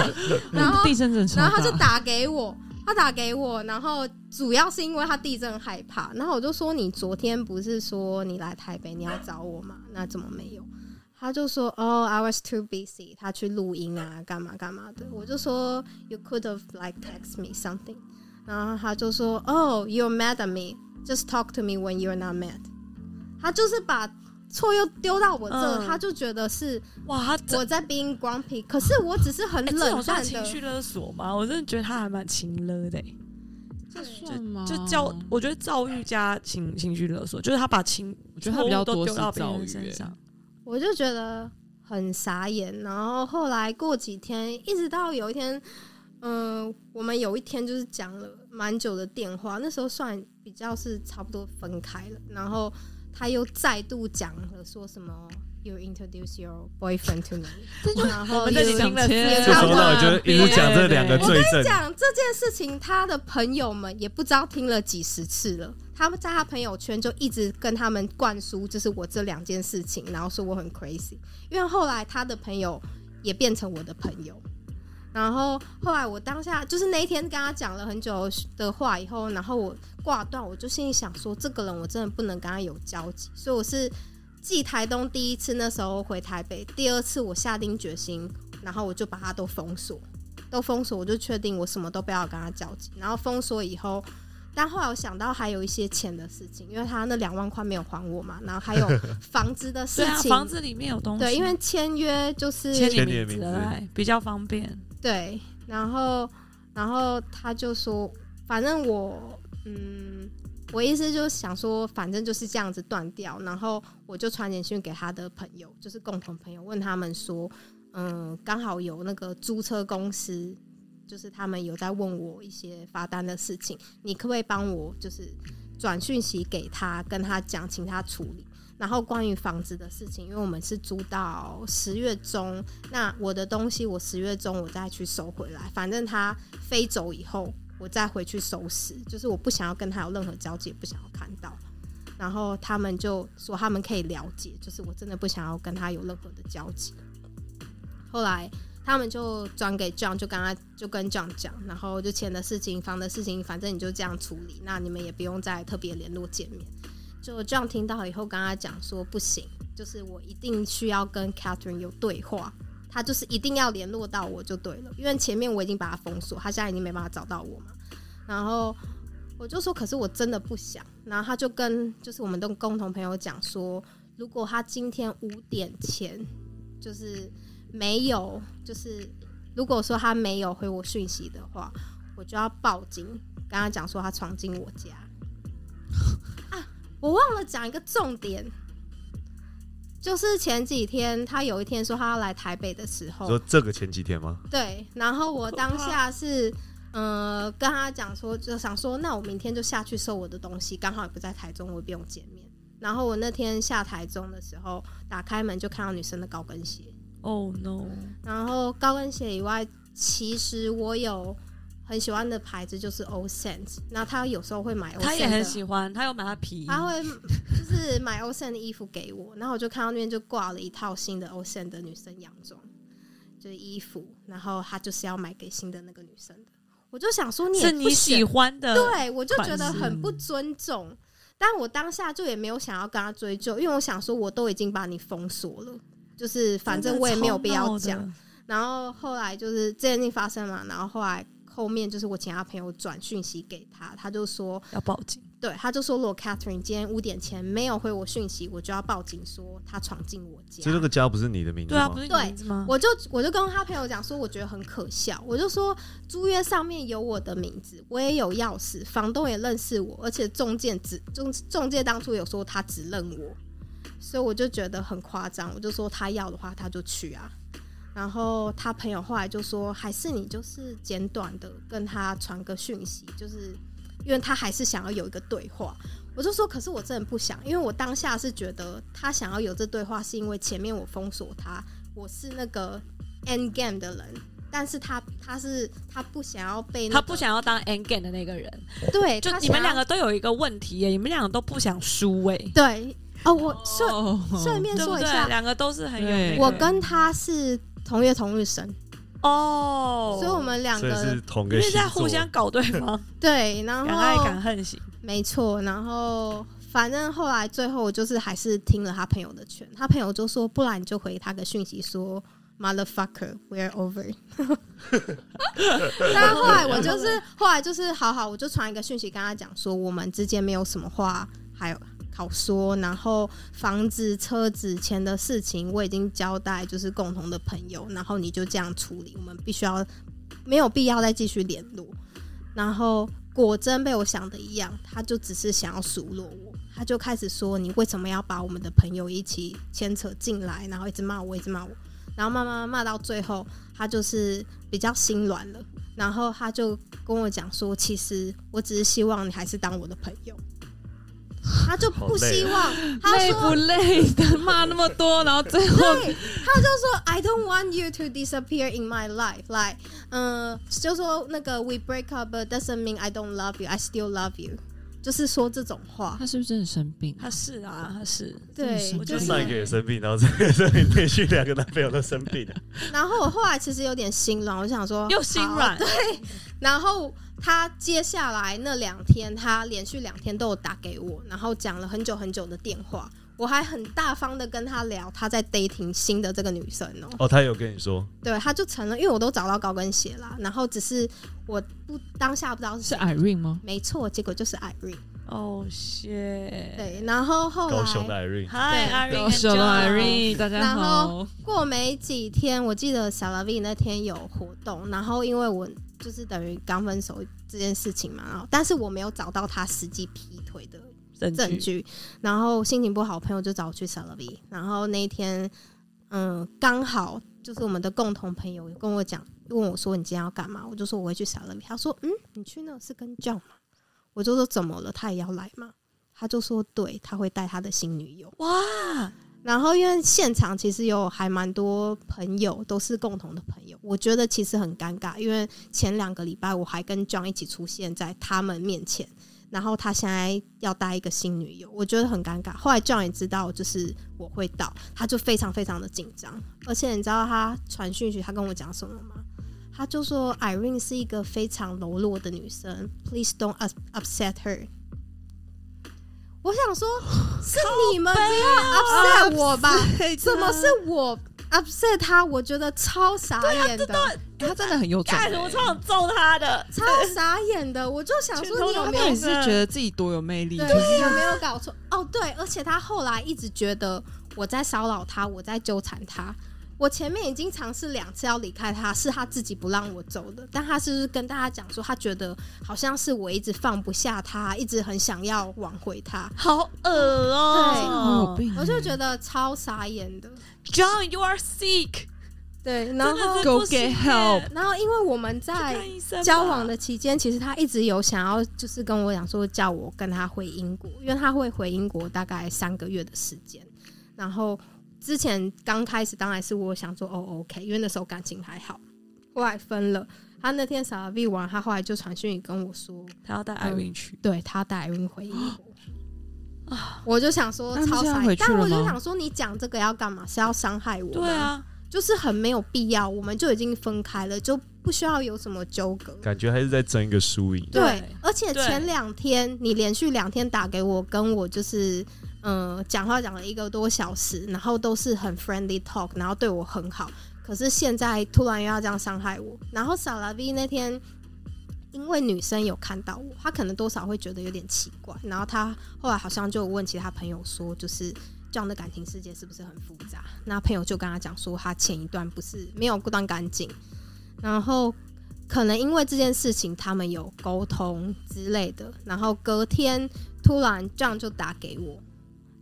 然后地震然后他就打给我，他打给我，然后主要是因为他地震害怕，然后我就说你昨天不是说你来台北你要找我吗？那怎么没有？他就说哦、i was too busy，他去录音啊，干嘛干嘛的。我就说 you could have like text me something，然后他就说哦、you're mad at me，just talk to me when you're not mad。他就是把错又丢到我这，嗯他就觉得是哇，他我在 being grumpy，可是我只是很冷淡的。情绪勒索吗？我真的觉得他还蛮情勒的、欸，这算吗？就教我觉得教育加情情绪勒索，就是他把情，我觉得他比较多是都丢到别躁郁欸人身上。我就觉得很傻眼。然后后来过几天，一直到有一天，嗯、我们有一天就是讲了蛮久的电话，那时候算比较是差不多分开了，然后他又再度讲了说什么。You introduce your boyfriend to me，然后我们这里 you- 听了也就从头差不多到尾就一直讲这两个罪证，讲这件事情，他的朋友们也不知道听了几十次了。他们在他朋友圈就一直跟他们灌输，就是我这两件事情，然后说我很 crazy。因为后来他的朋友也变成我的朋友，然后后来我当下就是那一天跟他讲了很久的话以后，然后我挂断，我就心里想说，这个人我真的不能跟他有交集，所以我是继台东第一次那时候回台北，第二次我下定决心，然后我就把它都封锁。都封锁，我就确定我什么都不要跟他交集。然后封锁以后，但后来我想到还有一些钱的事情，因为他那两万块没有还我嘛，然后还有 房子的事对啊，情，房子里面有东西，对，因为签约就是签你的名字名字比较方便。对，然后然后他就说，反正我嗯，我意思就是想说，反正就是这样子断掉。然后我就传简讯给他的朋友，就是共同朋友，问他们说，嗯，刚好有那个租车公司，就是他们有在问我一些罚单的事情，你可不可以帮我就是转讯息给他，跟他讲，请他处理。然后关于房子的事情，因为我们是租到十月中，那我的东西我十月中我再去收回来，反正他飞走以后，我再回去收拾。就是我不想要跟他有任何交集，不想要看到。然后他们就说他们可以了解，就是我真的不想要跟他有任何的交集。后来他们就转给 John，就跟他就跟 John 讲，然后就钱的事情、房的事情，反正你就这样处理，那你们也不用再特别联络见面。就 John 听到以后，跟他讲说不行，就是我一定需要跟 Catherine 有对话，他就是一定要联络到我就对了，因为前面我已经把他封锁，他现在已经没办法找到我嘛。然后我就说，可是我真的不想。然后他就跟就是我们的共同朋友讲说，如果他今天五点前就是没有，就是如果说他没有回我讯息的话，我就要报警，跟他讲说他闯进我家。啊，我忘了讲一个重点，就是前几天他有一天说他要来台北的时候，说这个前几天吗？对，然后我当下是，呃，跟他讲说，就想说，那我明天就下去收我的东西，刚好也不在台中，我也不用见面。然后我那天下台中的时候，打开门就看到女生的高跟鞋，Oh no！然后高跟鞋以外，其实我有很喜欢的牌子就是 o s e n t 那他有时候会买 o s e 他也很喜欢，他有买他皮，他会就是买 o s e n 的衣服给我，然后我就看到那边就挂了一套新的 o s e n 的女生洋装，就是衣服，然后他就是要买给新的那个女生的，我就想说你也是你喜欢的，对我就觉得很不尊重，但我当下就也没有想要跟他追究，因为我想说我都已经把你封锁了，就是反正我也没有必要讲。然后后来就是这件事情发生嘛，然后后来后面就是我请他朋友转讯息给他，他就说，要报警，对，他就说如果 Catherine 今天五点前没有回我讯息，我就要报警说他闯进我家。所以这个家不是你的名字吗对啊，不？是你对名字吗？我就我就跟他朋友讲说，我觉得很可笑。我就说租约上面有我的名字，我也有钥匙，房东也认识我，而且中介只中中介当初有说他只认我，所以我就觉得很夸张。我就说他要的话他就去啊。然后他朋友后来就说，还是你就是简短的跟他传个讯息，就是因为他还是想要有一个对话。我就说，可是我真的不想，因为我当下是觉得他想要有这对话，是因为前面我封锁他，我是那个 end game 的人，但是他他是他不想要被、那他不想要当 end game 的那个人，对，就你们两个都有一个问题耶，你们两个都不想输哎，对哦，我顺哦顺便？说一下，两个都是很有我跟他是同月同日生，哦，所以我们两个因为在互相搞对方，对，然敢爱后敢恨型。没错，然后反正后来最后就是还是听了他朋友的劝，他朋友就说，不然你就回他个讯息说 motherfucker we're over。但后来我就是后来就是好好，我就传一个讯息跟他讲说，我们之间没有什么话还有好说，然后房子、车子、钱的事情我已经交代，就是共同的朋友，然后你就这样处理，我们必须要没有必要再继续联络。然后果真被我想的一样，他就只是想要数落我，他就开始说你为什么要把我们的朋友一起牵扯进来，然后一直骂我，一直骂我，然后慢慢骂到最后，他就是比较心软了，然后他就跟我讲说，其实我只是希望你还是当我的朋友。他就不希望，他累说不累的骂那么多，然后最后，他就说 I don't want you to disappear in my life. Like，嗯、就说那个 We break up, but doesn't mean I don't love you. I still love you. 就是说这种话。他是不是真的生病？他是啊，他是。对，我就就是上一个也生病，然后这个这个连续两个男朋友都生病了。然后我后来其实有点心软，我想说又心软对。然后他接下来那两天，他连续两天都有打给我，然后讲了很久很久的电话。我还很大方的跟他聊他在 dating 新的这个女生哦、哦，他有跟你说，对，他就成了，因为我都找到高跟鞋啦，然后只是我不当下不知道是是，Irene 吗？没错，结果就是 Irene。哦，谢。对，然后后来高雄的 Irene，嗨对，Irene，高雄的 Irene，大家然后。过没几天，我记得小 l V 那天有活动，然后因为我就是等于刚分手这件事情嘛，然后但是我没有找到他实际劈腿的证证据。据，然后心情不好，朋友就找我去 s a l V，然后那一天，嗯，刚好就是我们的共同朋友跟我讲，问我说你今天要干嘛？我就说我会去 s a l V，他说嗯，你去那是跟 John 吗？我就说怎么了？他也要来吗？他就说对，他会带他的新女友。哇，然后因为现场其实有还蛮多朋友，都是共同的朋友，我觉得其实很尴尬，因为前两个礼拜我还跟 John 一起出现在他们面前，然后他现在要带一个新女友，我觉得很尴尬。后来 John 也知道就是我会到，他就非常非常的紧张，而且你知道他传讯息他跟我讲什么吗？他就说 Irene 是一个非常柔弱的女生，Please don't up- upset her。我想说，是你们不要 upset 我吧？怎么是我 upset 他？我觉得超傻眼的，他真的很有种欸。干什么超想揍他的？超傻眼的。我就想说，你有没有是觉得自己多有魅力？对，你有没有搞错？哦，对，而且他后来一直觉得我在骚扰他，我在纠缠他。我前面已经尝试两次要离开他，是他自己不让我走的。但他是不是跟大家讲说，他觉得好像是我一直放不下他，一直很想要挽回他。好恶哦！有病欸我就觉得超傻眼的。John，you are sick，对，然后 Go get help 然后因为我们在交往的期间，其实他一直有想要，就是跟我讲说叫我跟他回英国，因为他会回英国大概三个月的时间。然后之前刚开始当然是我想说哦 OK，因为那时候感情还好，后来分了。他那天傻 V 完，他后来就传讯息跟我说，他要带 Irene 去，对他带 Irene 回英国。我就想说超傻但我就想说你讲这个要干嘛？是要伤害我？对，啊，就是很没有必要，我们就已经分开了，就不需要有什么纠葛。感觉还是在争一个输赢。对对，而且前两天你连续两天打给我，跟我就是嗯、讲话讲了一个多小时，然后都是很 friendly talk，然后对我很好。可是现在突然又要这样伤害我，然后萨拉 V 那天因为女生有看到我，她可能多少会觉得有点奇怪，然后她后来好像就问其他朋友说，就是这样的感情世界是不是很复杂？那朋友就跟他讲说，他前一段不是没有过断干净，然后可能因为这件事情他们有沟通之类的，然后隔天突然这样就打给我，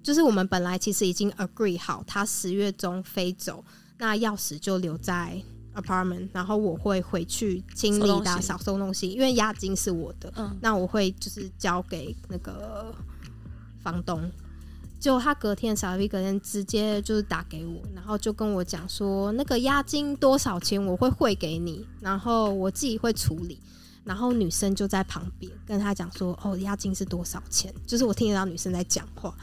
就是我们本来其实已经 agree 好，他十月中飞走，那钥匙就留在 apartment，然后我会回去清理打扫收东西，因为押金是我的，嗯，那我会就是交给那个房东。就他隔天小 V 隔天直接就是打给我，然后就跟我讲说那个押金多少钱我会汇给你，然后我自己会处理。然后女生就在旁边跟他讲说：“哦，押金是多少钱？”就是我听得到女生在讲话，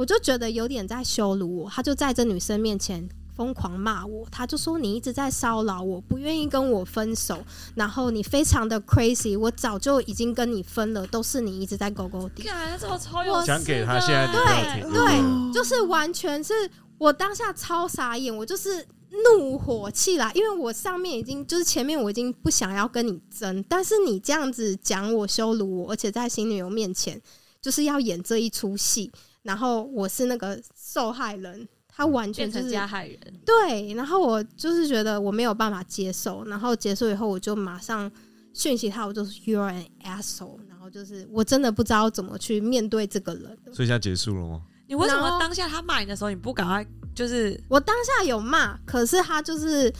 我就觉得有点在羞辱我。他就在这女生面前疯狂骂我，他就说：“你一直在骚扰我，不愿意跟我分手，然后你非常的 crazy，我早就已经跟你分了，都是你一直在勾勾底。”看，这么超有我讲给他现在都要听。对，就是完全是我当下超傻眼，我就是怒火气来，因为我上面已经就是前面我已经不想要跟你争，但是你这样子讲我羞辱我，而且在新女友面前就是要演这一出戏，然后我是那个受害人，他完全变成就是加害人，对，然后我就是觉得我没有办法接受，然后结束以后我就马上讯息他，我就是 you're an asshole，然后就是我真的不知道怎么去面对这个人。所以现在结束了吗？你为什么当下他骂你的时候，你不赶快就是我当下有骂，可是他就是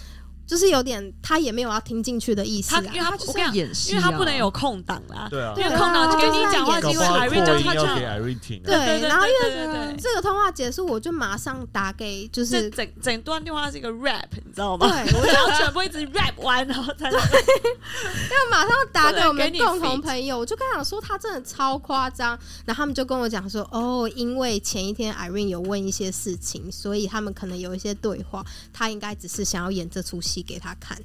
就是有点，他也没有要听进去的意思他，啊因为。他就是演戏、啊，因为他不能有空档啦，对啊。因为空档就给你讲话，就是是因为搞不好 Irene 就扩音他就要给 Irene 听啊。对然后因为这个通话结束，我就马上打给，就是整整段电话是一个 rap，你知道吗？对，我我要全部一直 rap 完，然后才能就 马上打给我们共同朋友，我就跟他讲说他真的超夸张，然后他们就跟我讲说，哦，因为前一天 Irene 有问一些事情，所以他们可能有一些对话，他应该只是想要演这出戏给他看。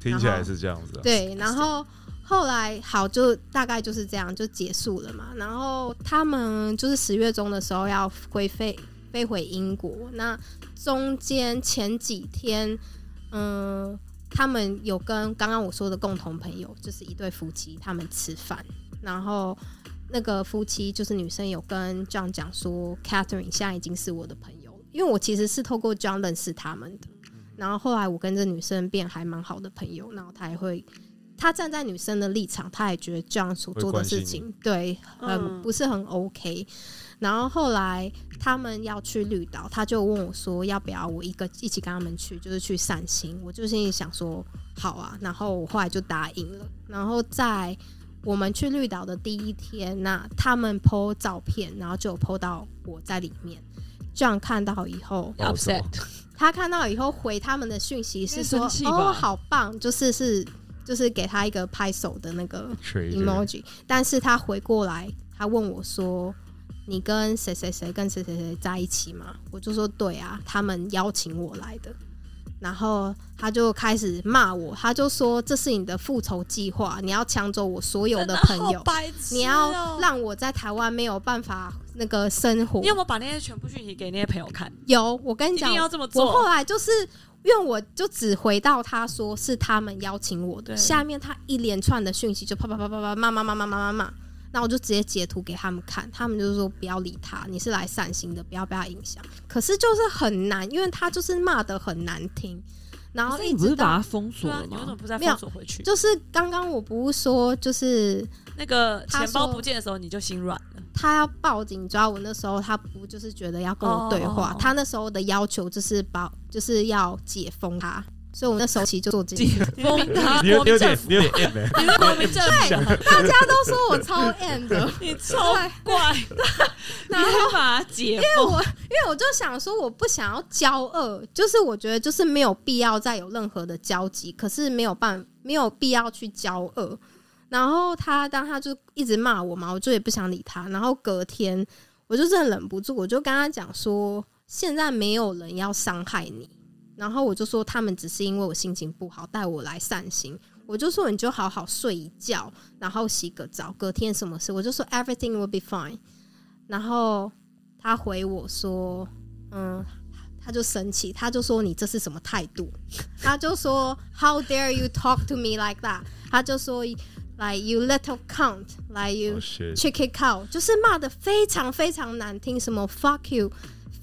听起来是这样子啊。对，然后后来好，就大概就是这样就结束了嘛。然后他们就是十月中的时候要回飞飞回英国，那中间前几天，嗯，他们有跟刚刚我说的共同朋友，就是一对夫妻，他们吃饭，然后。那个夫妻就是女生有跟 John 讲说，Catherine 现在已经是我的朋友，因为我其实是透过 John 认识他们的。然后后来我跟这女生变还蛮好的朋友，然后她也会，她站在女生的立场，她也觉得这样所做的事情对，很、嗯不是很 OK。然后后来他们要去绿岛，他就问我说要不要我一个一起跟他们去，就是去散心。我就心里想说好啊，然后我后来就答应了。然后在我们去绿岛的第一天，那他们 PO 照片，然后就有 PO 到我在里面。这样看到以后，upset，他看到以后回他们的讯息是说应该生气：“吧哦，好棒！”就是是就是给他一个拍手的那个 emoji。但是他回过来，他问我说：“你跟谁谁谁跟谁谁谁在一起吗？”我就说：“对啊，他们邀请我来的。”然后他就开始骂我，他就说：“这是你的复仇计划，你要抢走我所有的朋友，你要让我在台湾没有办法那个生活。”你有没有把那些全部讯息给那些朋友看？有，我跟你讲一定，要这么我。后来就是因为我就只回到他说是他们邀请我的，下面他一连串的讯息就啪啪啪啪啪骂骂骂骂骂骂骂，那我就直接截图给他们看，他们就说不要理他，你是来散心的，不要被他影响。可是就是很难，因为他就是骂的很难听，然后可是你不是把一直到它封锁了，吗？你为什么不再没有封锁回去？就是刚刚我不是说就是那个钱包不见的时候，你就心软了。他要报警抓我，那时候他不就是觉得要跟我对话他那时候的要求就是把就是要解封他，所以我那时候其实就做这件事。封他，你有你有点你有点 M 欸你是国民政府，大家都说我超 M 的，你超怪。然后你把它解封，我因为我就想说，我不想要交恶，就是我觉得就是没有必要再有任何的交集，可是没有办没有必要去交恶。然后他当他就一直骂我嘛，我就也不想理他。然后隔天我就真的忍不住，我就跟他讲说，现在没有人要伤害你。然后我就说他们只是因为我心情不好带我来散心，我就说你就好好睡一觉，然后洗个澡，隔天什么事我就说 everything will be fine。然后他回我说，嗯，他就生气，他就说你这是什么态度？他就说 How dare you talk to me like that？他就说 Like you little cunt, like you Oh shit！chicken cow，就是骂的非常非常难听，什么 fuck you，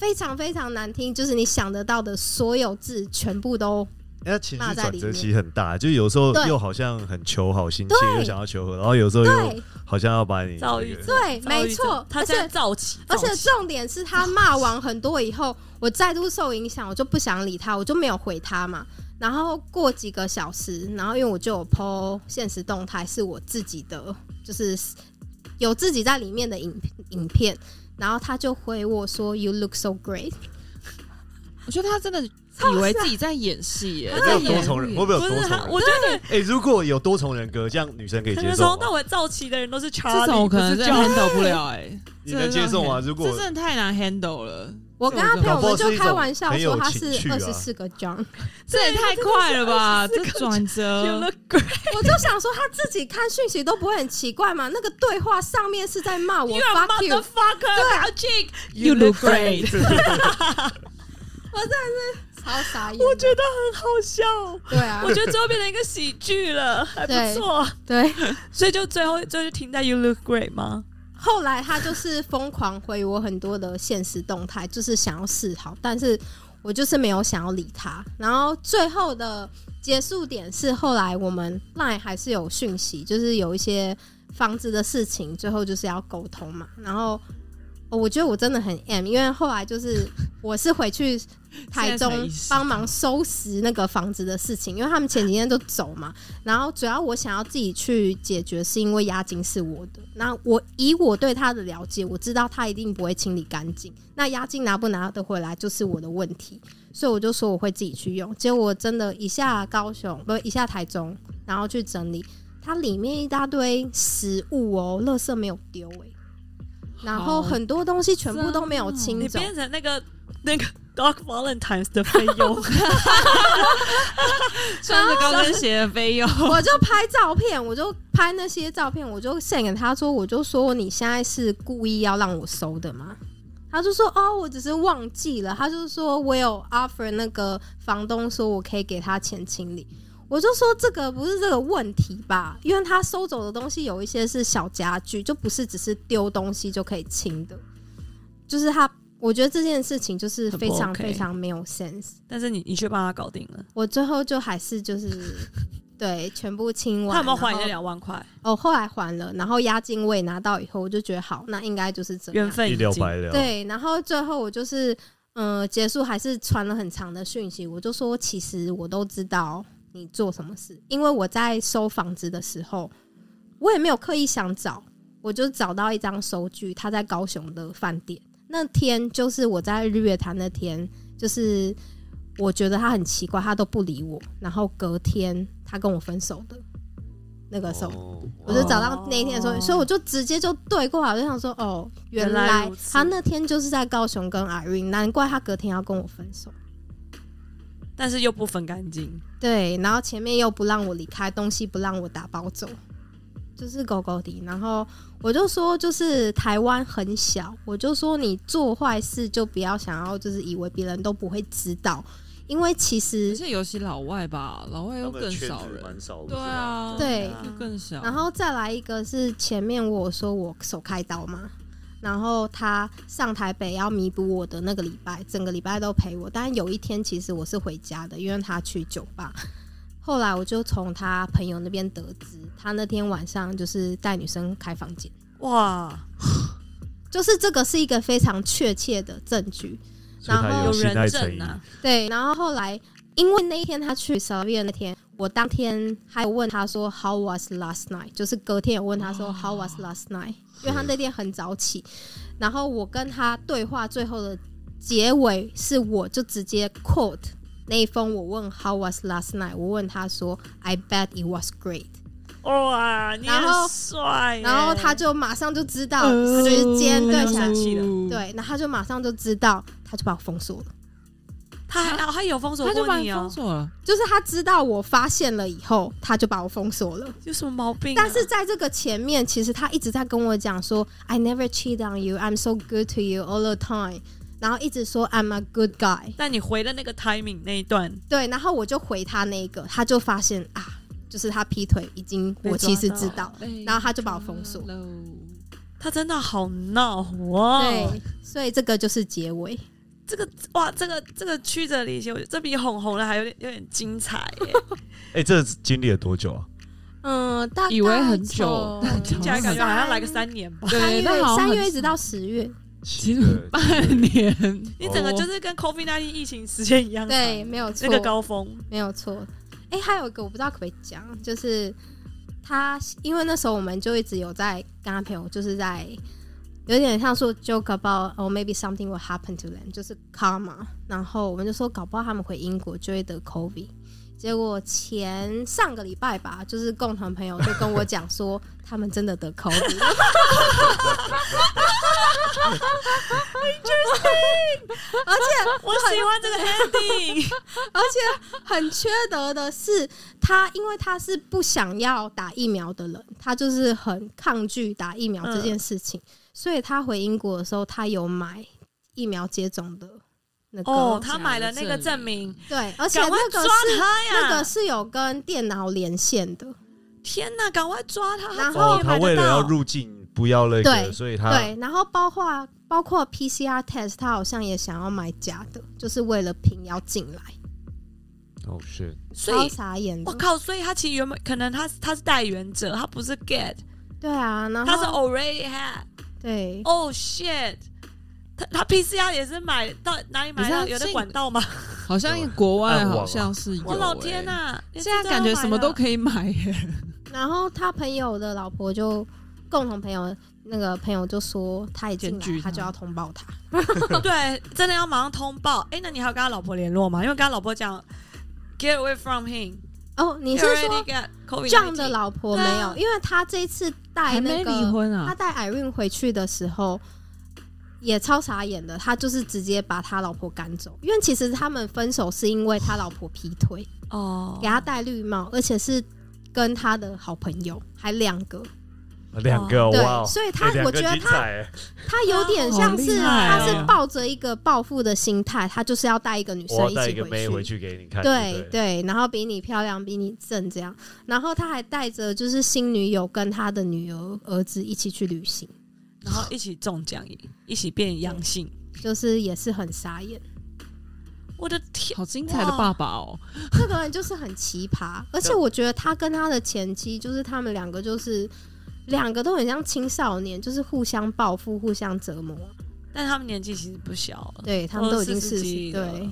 非常非常难听，就是你想得到的所有字全部都他情绪骂在里面转折期很大，就有时候对又好像很求好心切，对又想要求和，然后有时候又对好像要把你对，没错，他在而且造起，而且重点是他骂完很多以后，我再度受影响，我就不想理他，我就没有回他嘛。然后过几个小时，然后因为我就有 PO 现实动态，是我自己的，就是有自己在里面的影影片。然后他就回我说 “You look so great”。我觉得他真的以为自己在演戏耶，有没有多重人？会不会有多重人？我觉得哎，如果有多重人格，这样女生可以接受从到？尾造起的人都是这 Charlie，种我可能真的 handle 不了哎，你能接受吗？如果这真的太难 handle 了，我跟他朋友们就开玩笑说他是 二十四个 John，这也太快了吧！这转 折，我就想说他自己看讯息都不会很奇怪嘛？那个对话上面是在骂我 You are fuck 表情 You look great 我真的是超傻眼。我觉得很好笑。对啊，我觉得最后变成一个喜剧了，还不错。对。所以就最后最后就停在 You look great 吗？后来他就是疯狂回我很多的现实动态，就是想要示好，但是我就是没有想要理他。然后最后的结束点是后来我们 line 还是有讯息，就是有一些房子的事情，最后就是要沟通嘛。然后、哦我觉得我真的很 M，因为后来就是我是回去 台中帮忙收拾那个房子的事情，因为他们前几天都走嘛。然后主要我想要自己去解决，是因为押金是我的。那我以我对他的了解，我知道他一定不会清理干净。那押金拿不拿得回来就是我的问题，所以我就说我会自己去用。结果我真的一下高雄不一下台中，然后去整理，它里面一大堆食物哦，垃圾没有丢哎、然后很多东西全部都没有清走。你变成那个那个 Dog Valentines 的费用，穿着高跟鞋的菲佣，我就拍照片，我就拍那些照片，我就 send 给他说，我就说你现在是故意要让我收的吗？他就说哦，我只是忘记了。他就说我有 offer 那个房东说我可以给他钱清理，我就说这个不是这个问题吧？因为他收走的东西有一些是小家具，就不是只是丢东西就可以清的，就是他。我觉得这件事情就是非常非常没有 sense。但是你你却帮他搞定了，我最后就还是就是 对全部清完，他有没有还你那两万块？哦，后来还了，然后押金我也拿到以后，我就觉得好，那应该就是这缘分已尽了百了。，对，然后最后我就是呃结束还是传了很长的讯息，我就说其实我都知道你做什么事，因为我在收房子的时候，我也没有刻意想找，我就找到一张收据，他在高雄的饭店。那天就是我在日月潭那天，就是我觉得他很奇怪，他都不理我，然后隔天他跟我分手的那个时候。哦我就找到那一天的时候，哦所以我就直接就对过来，我就想说，哦，原原来他那天就是在高雄跟 Irene，难怪他隔天要跟我分手。但是又不分干净，对，然后前面又不让我离开，东西不让我打包走，就是狗狗的。然后我就说，就是台湾很小，我就说你做坏事就不要想要，就是以为别人都不会知道，因为其实这尤其老外吧，老外又更少人，蛮少的。对啊，对又更少。然后再来一个是前面我说我手开刀嘛，然后他上台北要弥补我的那个礼拜，整个礼拜都陪我。但有一天其实我是回家的，因为他去酒吧。后来我就从他朋友那边得知，他那天晚上就是带女生开房间，哇，就是这个是一个非常确切的证据。然后有人。证啊，对，然后后来因为那一天他去 s a v i a 那天，我当天还有问他说 How was last night？就是隔天有问他说 How was last night？因为他那天很早起，然后我跟他对话最后的结尾是我就直接 quote 那一封我问 How was last night？我问他说 I bet it was great。哇，你然后很帅，然后他就马上就知道呃时间对他就起对，那他就马上就知道，他就把我封锁了。他还有封锁他就把你过你哦，封锁了，就是他知道我发现了以后，他就把我封锁了。有什么毛病啊？但是在这个前面，其实他一直在跟我讲说，I never cheat on you, I'm so good to you all the time，然后一直说 I'm a good guy。但你回了那个 timing 那一段，对，然后我就回他那个，他就发现啊，就是他劈腿已经被我其实抓到知道，然后他就把我封锁。他真的好闹哦。对，所以这个就是结尾。这个哇，这个这个曲折离奇，我觉得这比哄红的还有点有点精彩耶。哎，这经历了多久啊？嗯，大概以为很久从听起来感觉好像来个三年吧。三对，月那三月一直到十月，其实半年，你整个就是跟 COVID 1 9疫情时间一样长，对，没有错，那个高峰，没有错。哎、还有一个我不知道可不可以讲，就是他，因为那时候我们就一直有在跟他朋友，就是在有点像说 joke about oh maybe something will happen to them，就是 karma。然后我们就说搞不好他们回英国就会得 covid。结果前上个礼拜吧，就是共同朋友就跟我讲说，他们真的得 covid。而且我喜欢这个 ending，而且很缺德的是，他因为他是不想要打疫苗的人，他就是很抗拒打疫苗这件事情，所以他回英国的时候，他有买疫苗接种的那个。哦，他买了那个证明，对，而且那个是那个是有跟电脑连线的。天哪，赶快抓他！然后他为了要入境，不要那个，所以他对，然后包括包括 PCR test，他好像也想要买假的，就是为了凭要进来。哦，是，所以傻眼。我靠，所以他其实原本可能他他是代言者，他不是 get。对啊，然后他是 already had。对。Oh shit！他他 PCR 也是买到哪里买到？有的管道吗？好像国外好像是有。我老天呐！现在感觉什么都可以买耶。然后他朋友的老婆就共同朋友那个朋友就说他已经来，他就要通报他。对，真的要马上通报。哎，那你还要跟他老婆联络吗？因为跟他老婆讲 get away from him。哦，你是说这样的老婆没有？因为他这次带那个他带 Irene 回去的时候也超傻眼的，他就是直接把他老婆赶走。因为其实他们分手是因为他老婆劈腿哦，给他戴绿帽，而且是。跟他的好朋友还两个，两个哇！所以他我觉得他他有点像是他是抱着一个报复的心态，他就是要带一个女生一起回去给你看，对对，然后比你漂亮，比你正这样，然后他还带着就是新女友跟他的女儿儿子一起去旅行，然后一起中奖，一起变阳性，就是也是很傻眼。我的天，好精彩的爸爸哦！这个人就是很奇葩，而且我觉得他跟他的前妻，就是他们两个，就是两个都很像青少年，就是互相报复、互相折磨。但他们年纪其实不小了，对他们都已经四十，对。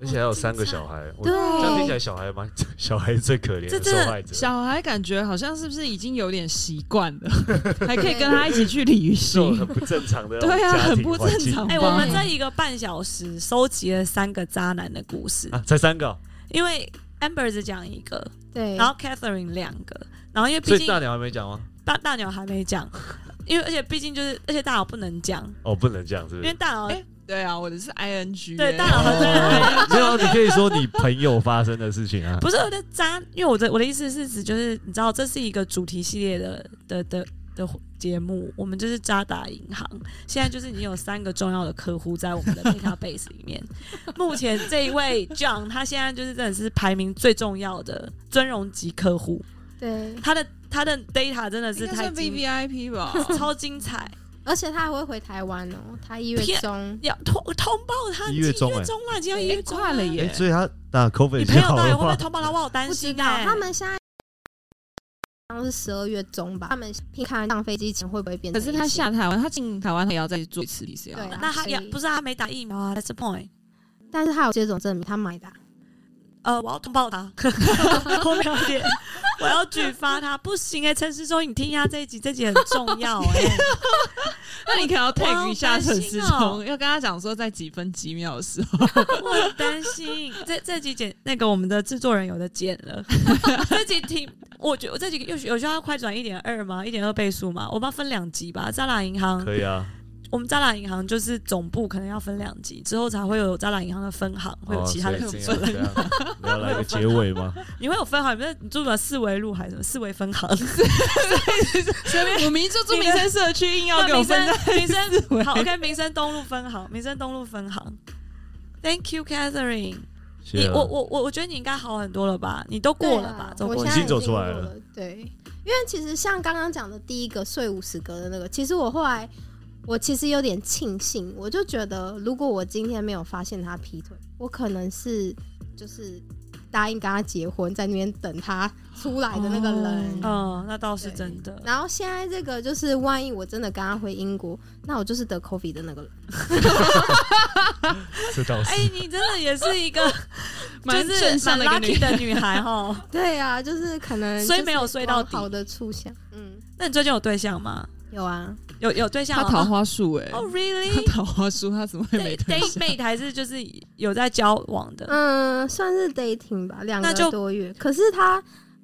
而且还有三个小孩，对，这样听起来小孩蛮 小孩最可怜的受害者。小孩感觉好像是不是已经有点习惯了，还可以跟他一起去旅行，很不正常的，对啊，很不正常。哎，我们这一个半小时收集了三个渣男的故事啊，才三个，因为 Amber 只讲一个，对，然后 Catherine 两个，然后因为毕竟大鸟还没讲吗？大大鸟还没讲，因为而且毕竟就是，而且大佬不能讲哦，不能讲，是不是？因为大鸟。对啊，我的是 I N G。对，大佬 没有，你可以说你朋友发生的事情啊。不是我的渣，因为我的我的意思是指就是你知道这是一个主题系列的的的的节目，我们就是渣打银行。现在就是已经有三个重要的客户在我们的 database 里面。目前这一位 John，他现在就是真的是排名最重要的尊荣级客户。对，他的他的 data 真的是太 V V I P 吧，超精彩。而且他还会回台湾哦，他一月中要通通报他一月中了，已经要一月中了耶！所以他打 COVID，你朋友到底会不会通报他？我好担心啊！他们现在好像是十二月中吧，他们看上飞机前会不会变？可是他下台湾，他进台湾他也要再做一次 PCR。对，那他也不是他没打疫苗啊，That's the point。但是他有接种证明，他买的。呃，我要通报他，后面有点，我要举发他，不行哎，陈思忠，你听一下这一集，这集很重要哎，那你可能要 take 一下陈思忠，要跟他讲说在几分几秒的时候，我很担心，这这集剪那个我们的制作人有的剪了，这集听，我觉得我这集有有需要快转一点二吗？一点二倍速吗？我们要分两集吧，渣打银行可以啊。我们渣打银行就是总部可能要分两级，之后才会有渣打银行的分行，会有其他的分行。你要来个结尾吗？你会有分行？比如你住个四维路还是什么四维分行？我明就住民生社区，硬要给我分在民生好 OK，民生东路分行，民生东路分行。Thank you, Catherine。你我我我我觉得你应该好很多了吧？你都过了吧？走过已经走出来了。对，因为其实像刚刚讲的第一个睡五十格的那个，其实我后来。我其实有点庆幸，我就觉得如果我今天没有发现他劈腿，我可能是就是答应跟他结婚，在那边等他出来的那个人。嗯，那倒是真的。然后现在这个就是，万一我真的跟他回英国，那我就是得 coffee 的那个人。这倒是。哎，你真的也是一个 蛮正向的 lucky 的女孩哈。对啊，就是可能所以没有睡到好的处想。嗯，那你最近有对象吗？有啊，有有对象他桃花树哎，哦他，really？他桃花树他怎么会没对象？mate 还是就是有在交往的？嗯，算是 dating 吧，两那就个多月。可是他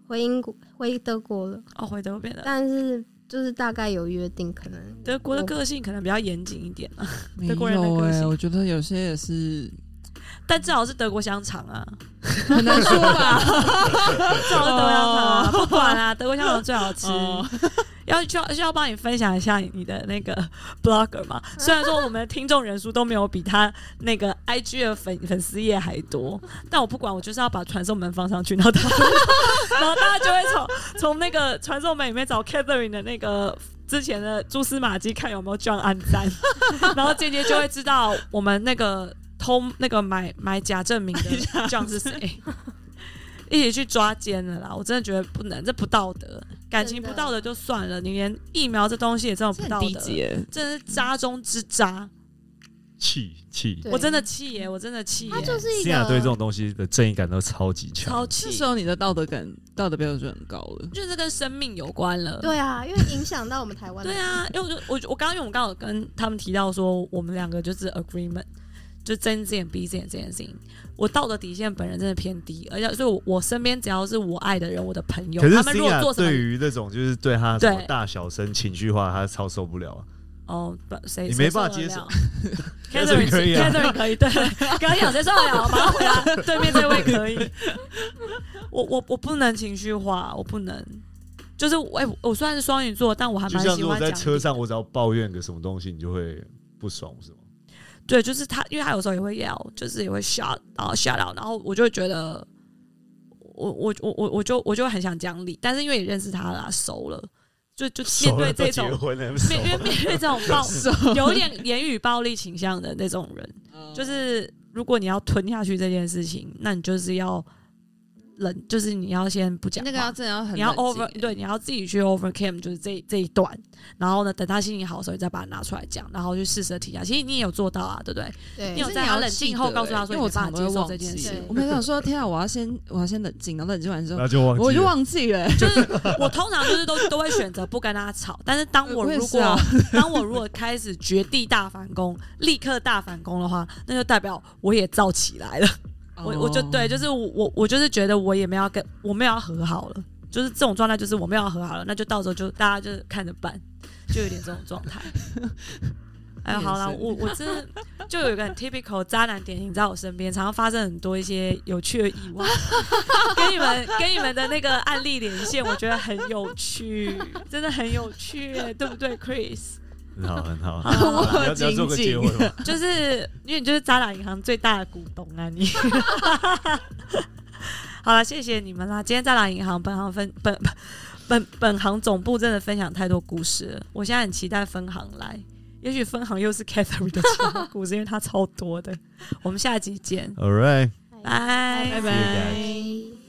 回英国回德国了，哦，回德国了。但是就是大概有约定，可能德国的个性可能比较严谨一点啊，德国人的个性我觉得有些也是但至少是德国香肠啊，很难说吧。至少是德国香肠啊，不管啊，德国香肠最好吃。哦要需要需要帮你分享一下你的那个 blogger 嘛？虽然说我们的听众人数都没有比他那个 IG 的粉粉丝页还多，但我不管，我就是要把传送门放上去，然后他，然后大家就会从从那个传送门里面找 Catherine 的那个。之前的蛛丝马迹，看有没有 John 按赞，然后间接就会知道我们那个偷那个买买假证明的 John 是谁。一起去抓奸了啦！我真的觉得不能，这不道德，感情不道德就算了，你连疫苗这东西也这么不道低德，阶，真是渣中之渣，气气。我真的气耶，我真的气耶，他就是一西亚对这个种东西的正义感都超级强，超这气时，候你的道德感、道德标准就很高了。就是跟生命有关了。对啊，因为影响到我们台湾的对啊，因为我就我我刚刚因为我刚刚有跟他们提到说，我们两个就是 agreement，就睁只眼闭只眼这件事情，我道德底线本人真的偏低，而且所以我我身边只要是我爱的人，我的朋友，可是他们如果做什么对于那种就是对他什么对大小声情绪化，他超受不了啊。哦，不，谁你没办法接受。Catherine 可以啊 Catherine 可以，对，刚刚讲谁受得了，马上回答，对面这位可以。我我我不能情绪化，我不能。就是我、哎我虽然是双鱼座，但我还蛮喜欢讲理在车上，我只要抱怨个什么东西，你就会不爽，是吗？对，就是他，因为他有时候也会要，就是也会 shout，然后 shout out，然后我就会觉得，我我我我我就我就很想讲理，但是因为也认识他了啊，熟了，就就面对这种 面对面对这种暴有一点言语暴力倾向的那种人，就是如果你要吞下去这件事情，那你就是要冷，就是你要先不讲那个要真的要很你要 over 对，你要自己去 overcame，就是这这一段，然后呢，等他心情好的时候，你再把它拿出来讲，然后去试着提下。其实你也有做到啊，对不对？对你有在你要他冷静后告诉他说，因为我你没办法常会忘接受这件事。我没有说，天啊，我要先我要先冷静，然后冷静完之后那，就忘，我就忘记了。就是我通常就是都都会选择不跟他吵，但是当我如果、当我如果开始绝地大反攻，立刻大反攻的话，那就代表我也燥起来了。我我就对，就是我我我就是觉得我也没有跟我没有要和好了，就是这种状态，就是我没有要和好了，那就到时候就大家就是看着办，就有点这种状态。哎，好了，我我真的就有一个很 typical 渣男典型在我身边，常常发生很多一些有趣的意外，跟你们跟你们的那个案例连线，我觉得很有趣，真的很有趣，对不对，Chris？很好很好。啊 你要要做个结尾吗？就是因为你就是渣打银行最大的股东啊，你。好了，谢谢你们啦！今天渣打银行本行分本本本本行总部真的分享太多故事了，我现在很期待分行来，也许分行又是 Catherine 的其他故事，因为它超多的。我们下集见，All right，拜拜。